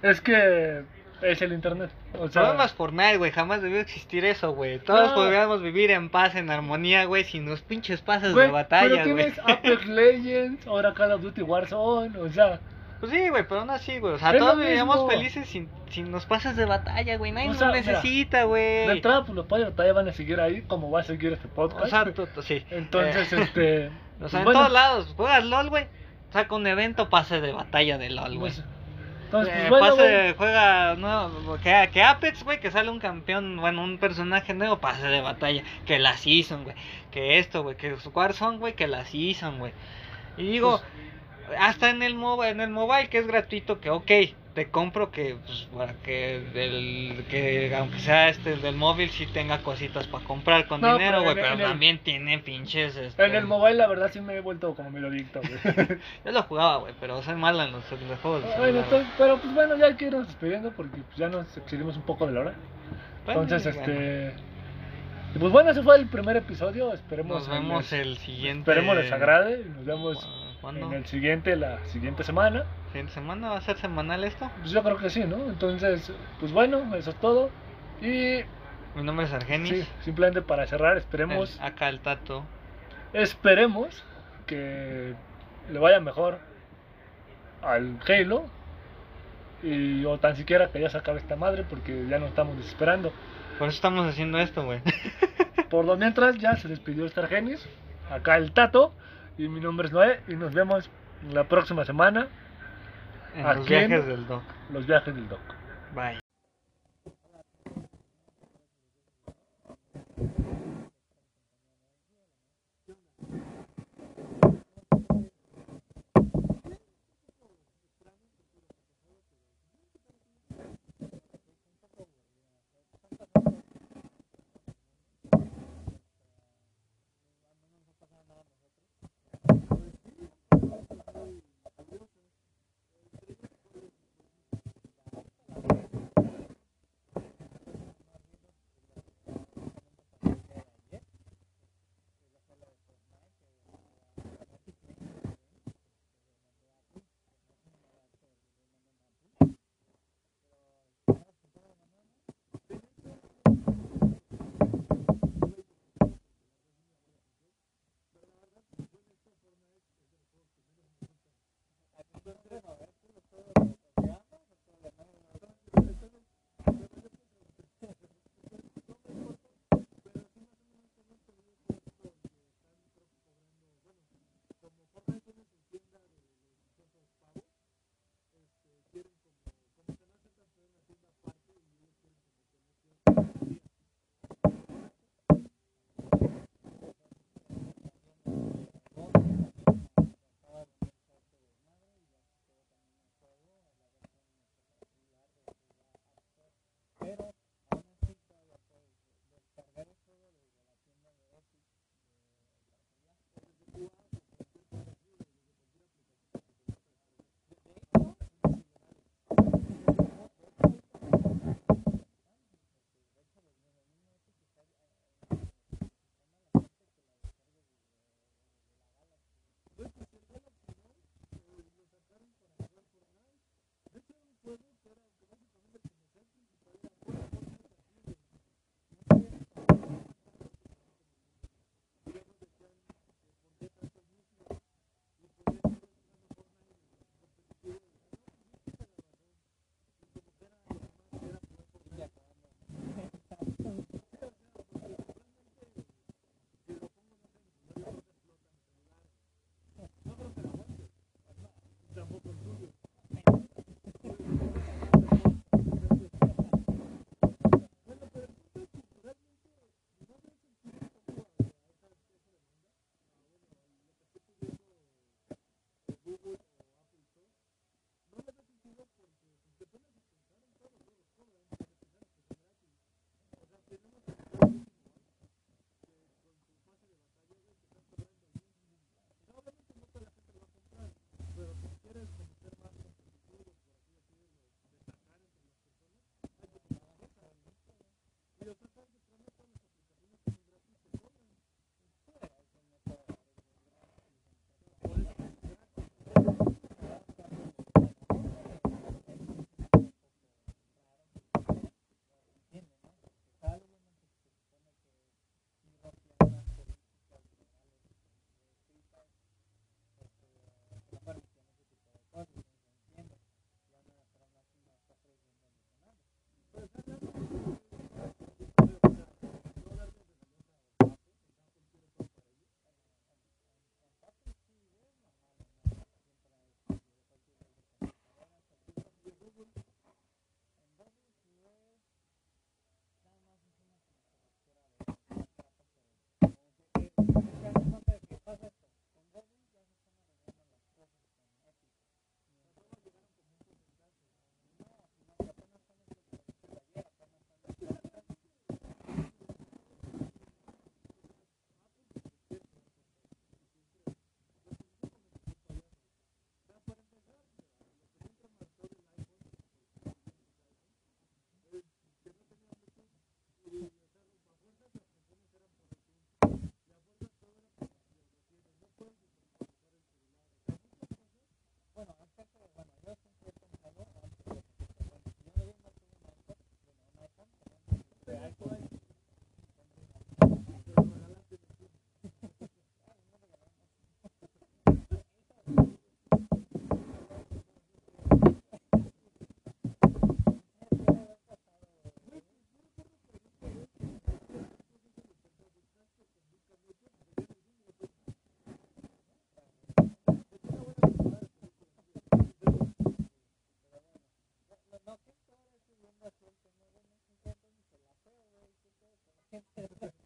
es que es el internet. O sea, problema es Fortnite, güey. Jamás debió existir eso, güey. Todos No. podríamos vivir en paz, en armonía, güey, sin los pinches pases de batalla, pero güey. tienes Apex Legends, ahora Call of Duty Warzone, o sea, Pues sí, güey, pero aún así, güey. O sea, todos vivíamos felices sin, sin los pases de batalla, güey. Nadie O nos sea, necesita, de güey. entrada, pues los padres de batalla van a seguir ahí, como va a seguir este podcast. O sea, sí. Entonces, Eh, este. O sea, en bueno, todos lados. Juegas LOL, güey. Saca un evento, pase de batalla de LOL, güey. pues, entonces, Eh, pues bueno, pase, juega, no, que, que Apex, güey, que sale un campeón, bueno, un personaje nuevo, pase de batalla, que la season, güey, que esto, güey, que su Warzone, güey, que la season, güey. Y digo, Pues hasta en el, en el mobile, que es gratuito, que ok, te compro que, pues, para que, el, que aunque sea este del móvil, sí tenga cositas para comprar con No, dinero, pero güey, pero en el- también tiene pinches, este... En el mobile, la verdad, sí me he vuelto como medio adicto, güey. Yo lo jugaba, güey, pero soy malo en los, en los juegos de bueno, entonces, pero pues bueno, ya hay que irnos despidiendo porque pues, ya nos excedimos un poco de la hora. Bueno, Entonces, bueno. este. y pues bueno, ese fue el primer episodio. Esperemos, Nos vemos les, el siguiente. esperemos les agrade. Nos vemos ¿Cu- ¿Cuándo? en el siguiente, la siguiente semana. ¿Fin de semana va a ser semanal esto? Pues yo creo que sí, ¿no? Entonces, pues bueno, eso es todo. Y Mi nombre es Argenis. sí, simplemente para cerrar, esperemos, El- acá el tato. esperemos que le vaya mejor al Halo. Y o tan siquiera que ya se acabe esta madre porque ya nos estamos desesperando. Por eso estamos haciendo esto, güey. Por lo mientras ya se despidió Stargenis, acá el Tato y mi nombre es Noé y nos vemos la próxima semana En ¿A los quién? viajes del doc. los viajes del Doc. Bye. double the Excellent. Gracias.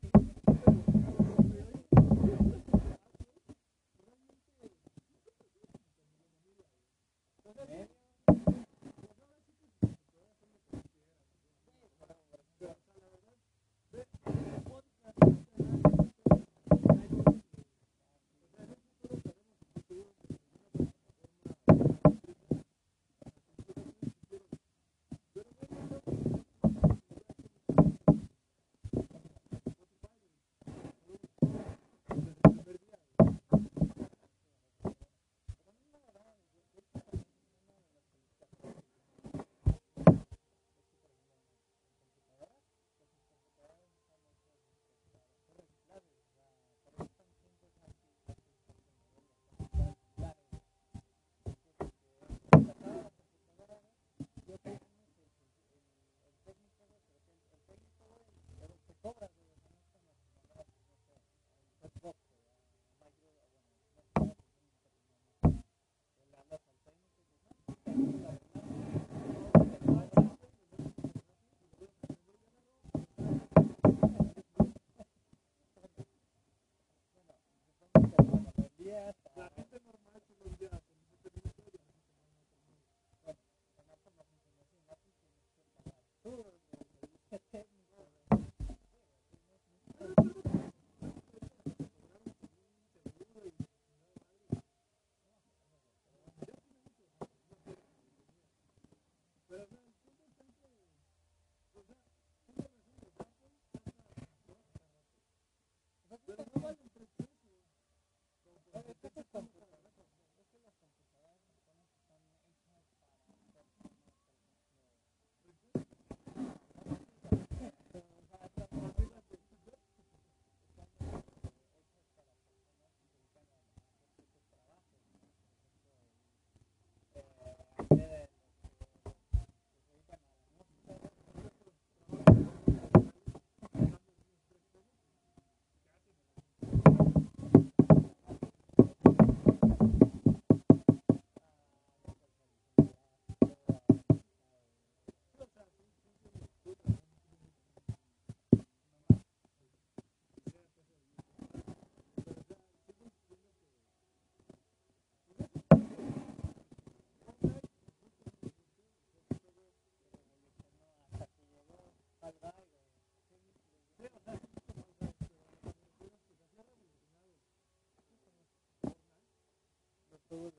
todas.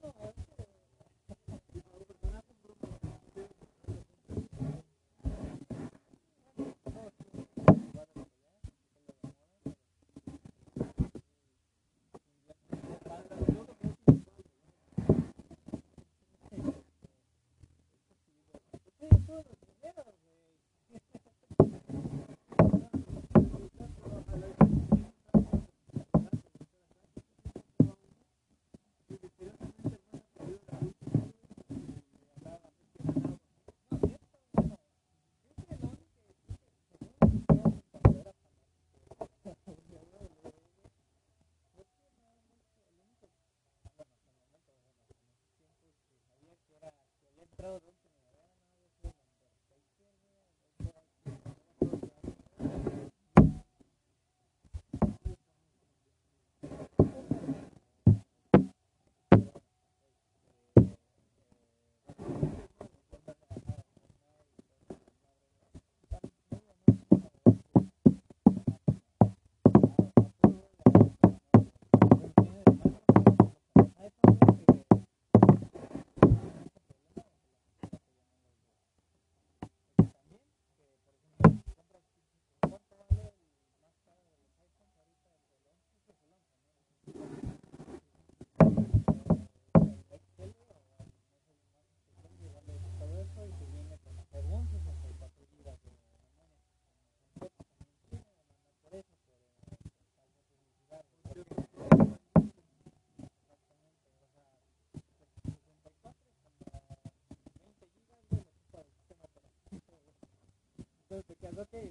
Gracias. de Tecadote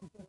Gracias.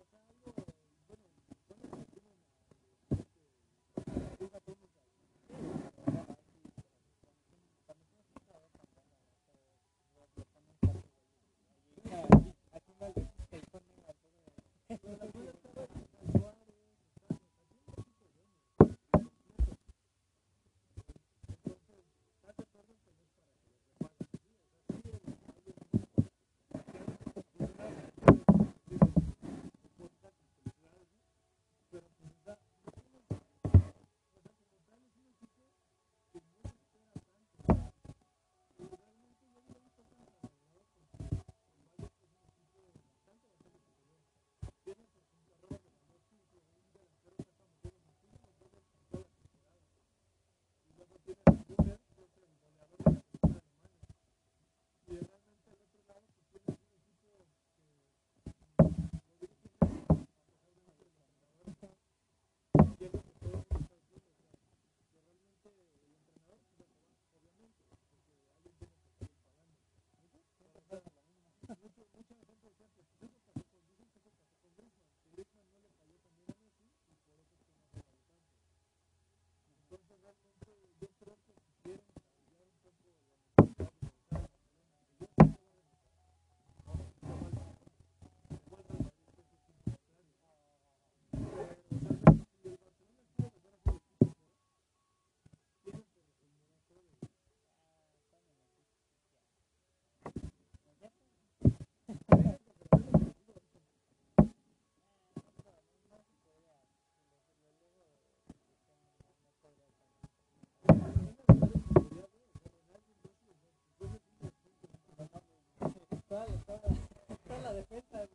toda, toda la defensa.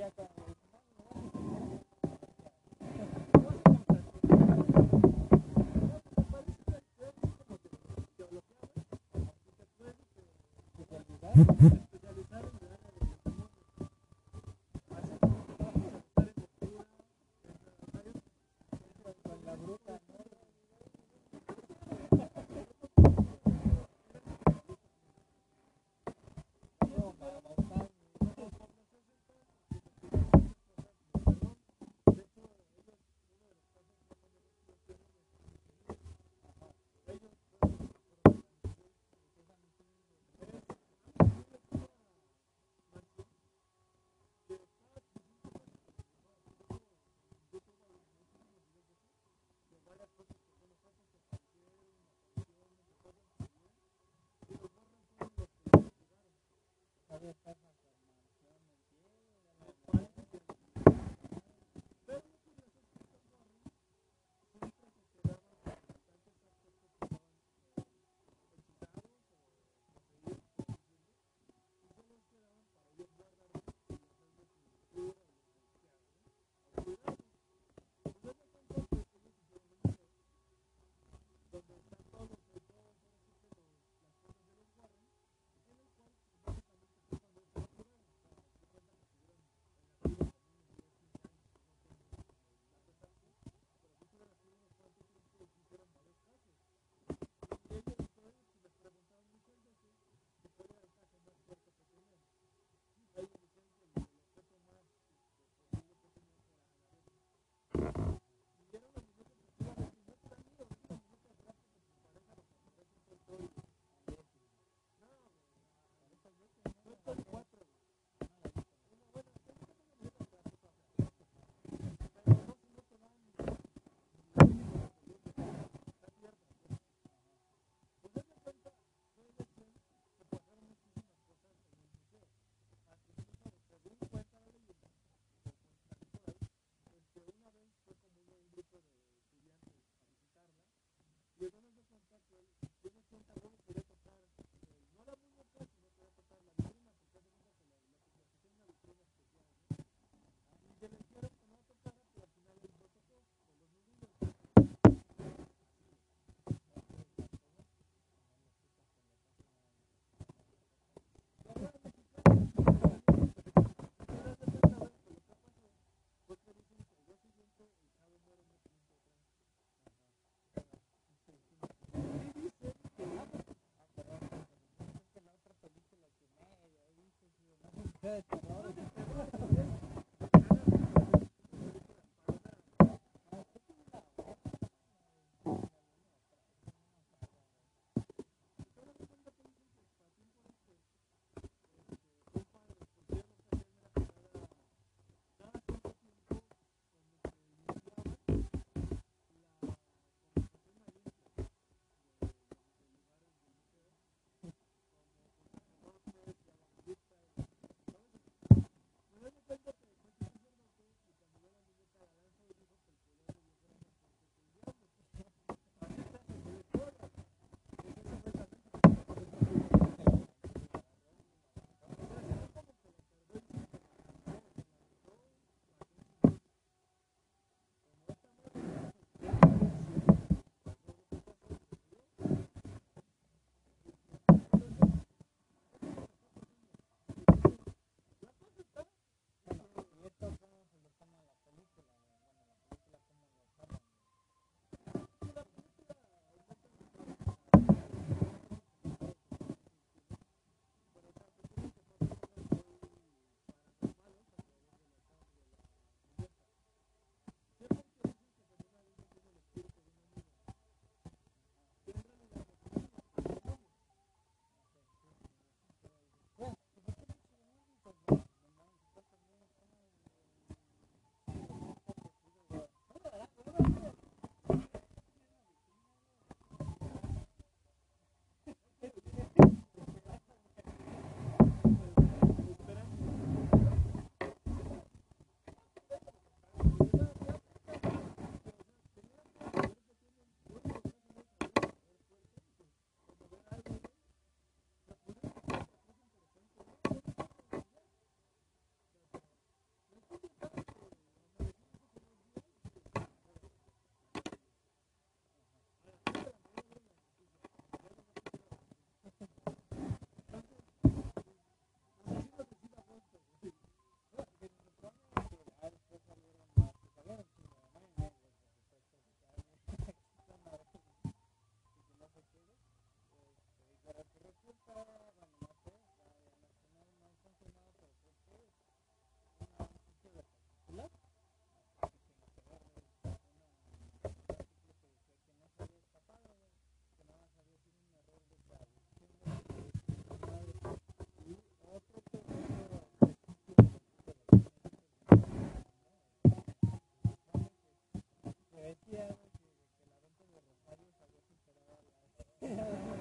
Ya, ahí ya cuando especializar en el área de los demonios. Hacen unos trabajos a estar en lectura, en ¿sabes? Con la bruja, ¿no? No, para bautar, no, por los 60, investigaron muchas cosas, perdón. De hecho, ellos, uno de los casos más famosos que ellos tienen es con los judíos. Ajá. Ellos fueron los que fueron a Moisés, precisamente, es una mansión que está difícilmente porque no, YouTube hay muchísimos videos de eso, de varias cosas que bueno, casos que aparecieron, apariciones, de cosas que vieron, y los morros fueron los que investigaron. Había Mm-mm. De decía que, la venta.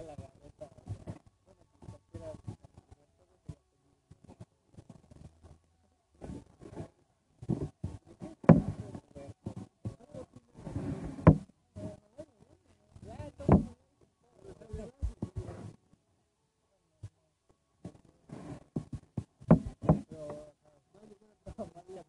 de la gaveta. María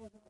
Mm-hmm.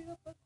pega pra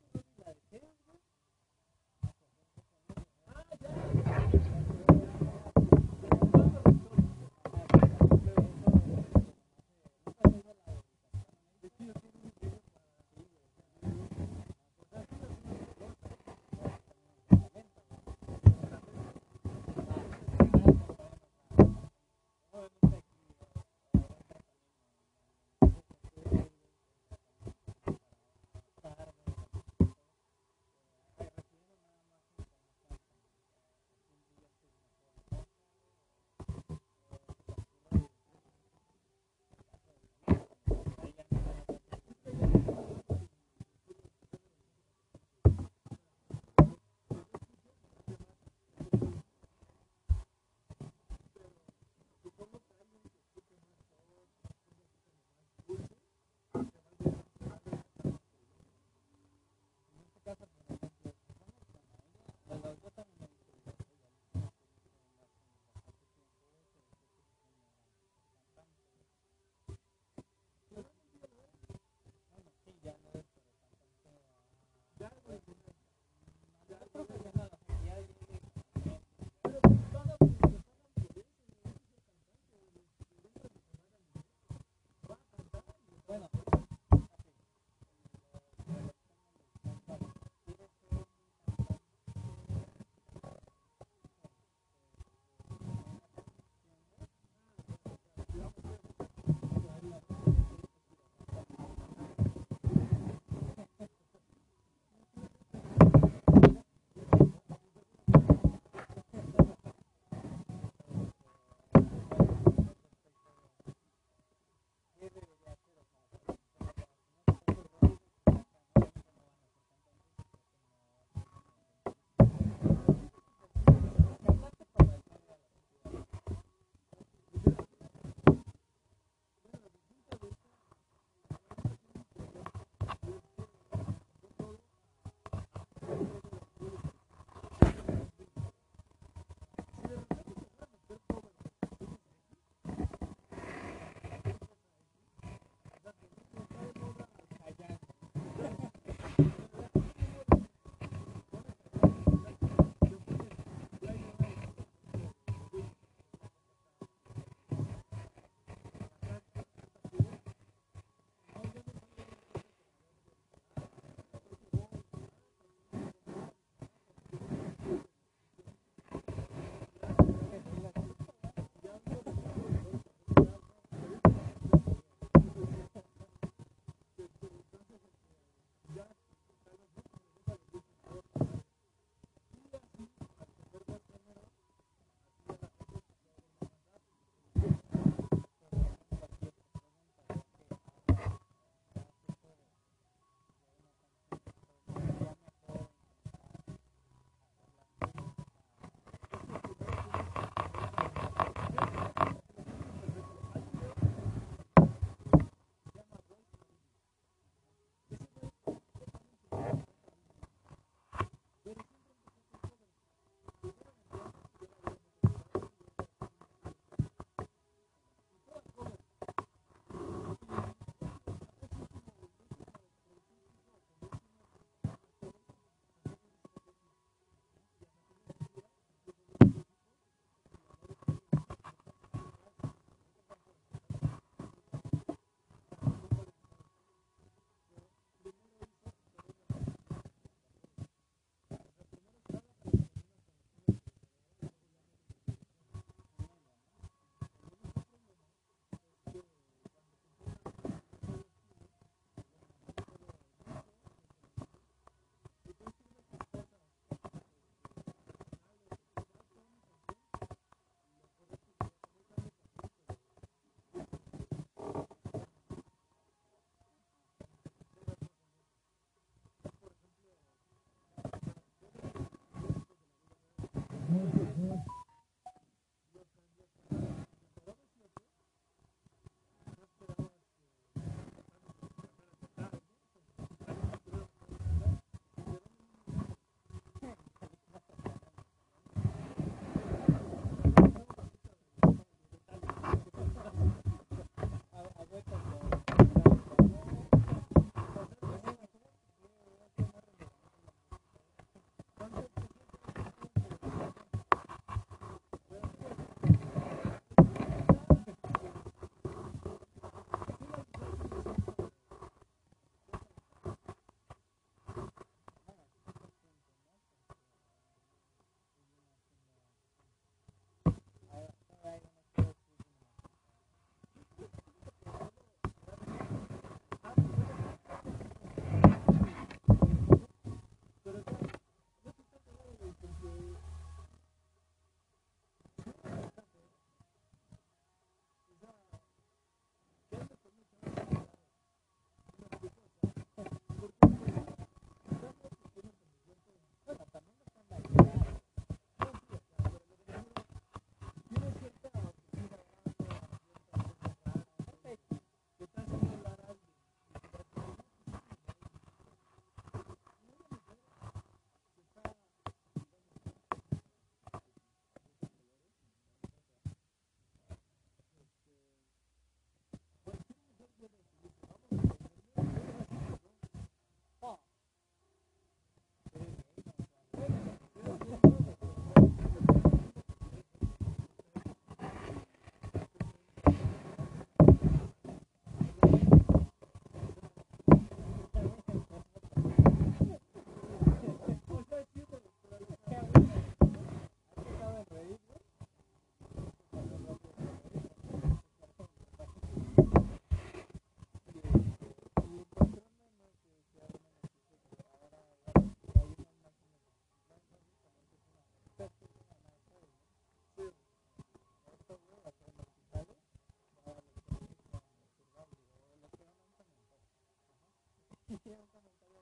hiciera un voy a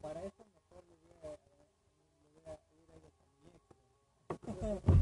Para eso mejor le voy a ir a.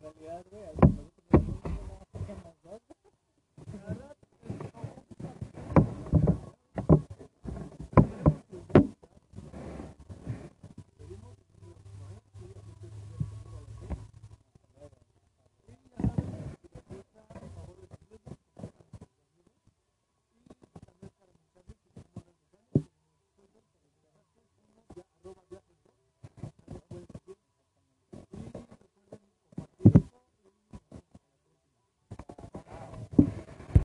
en realidad, güey,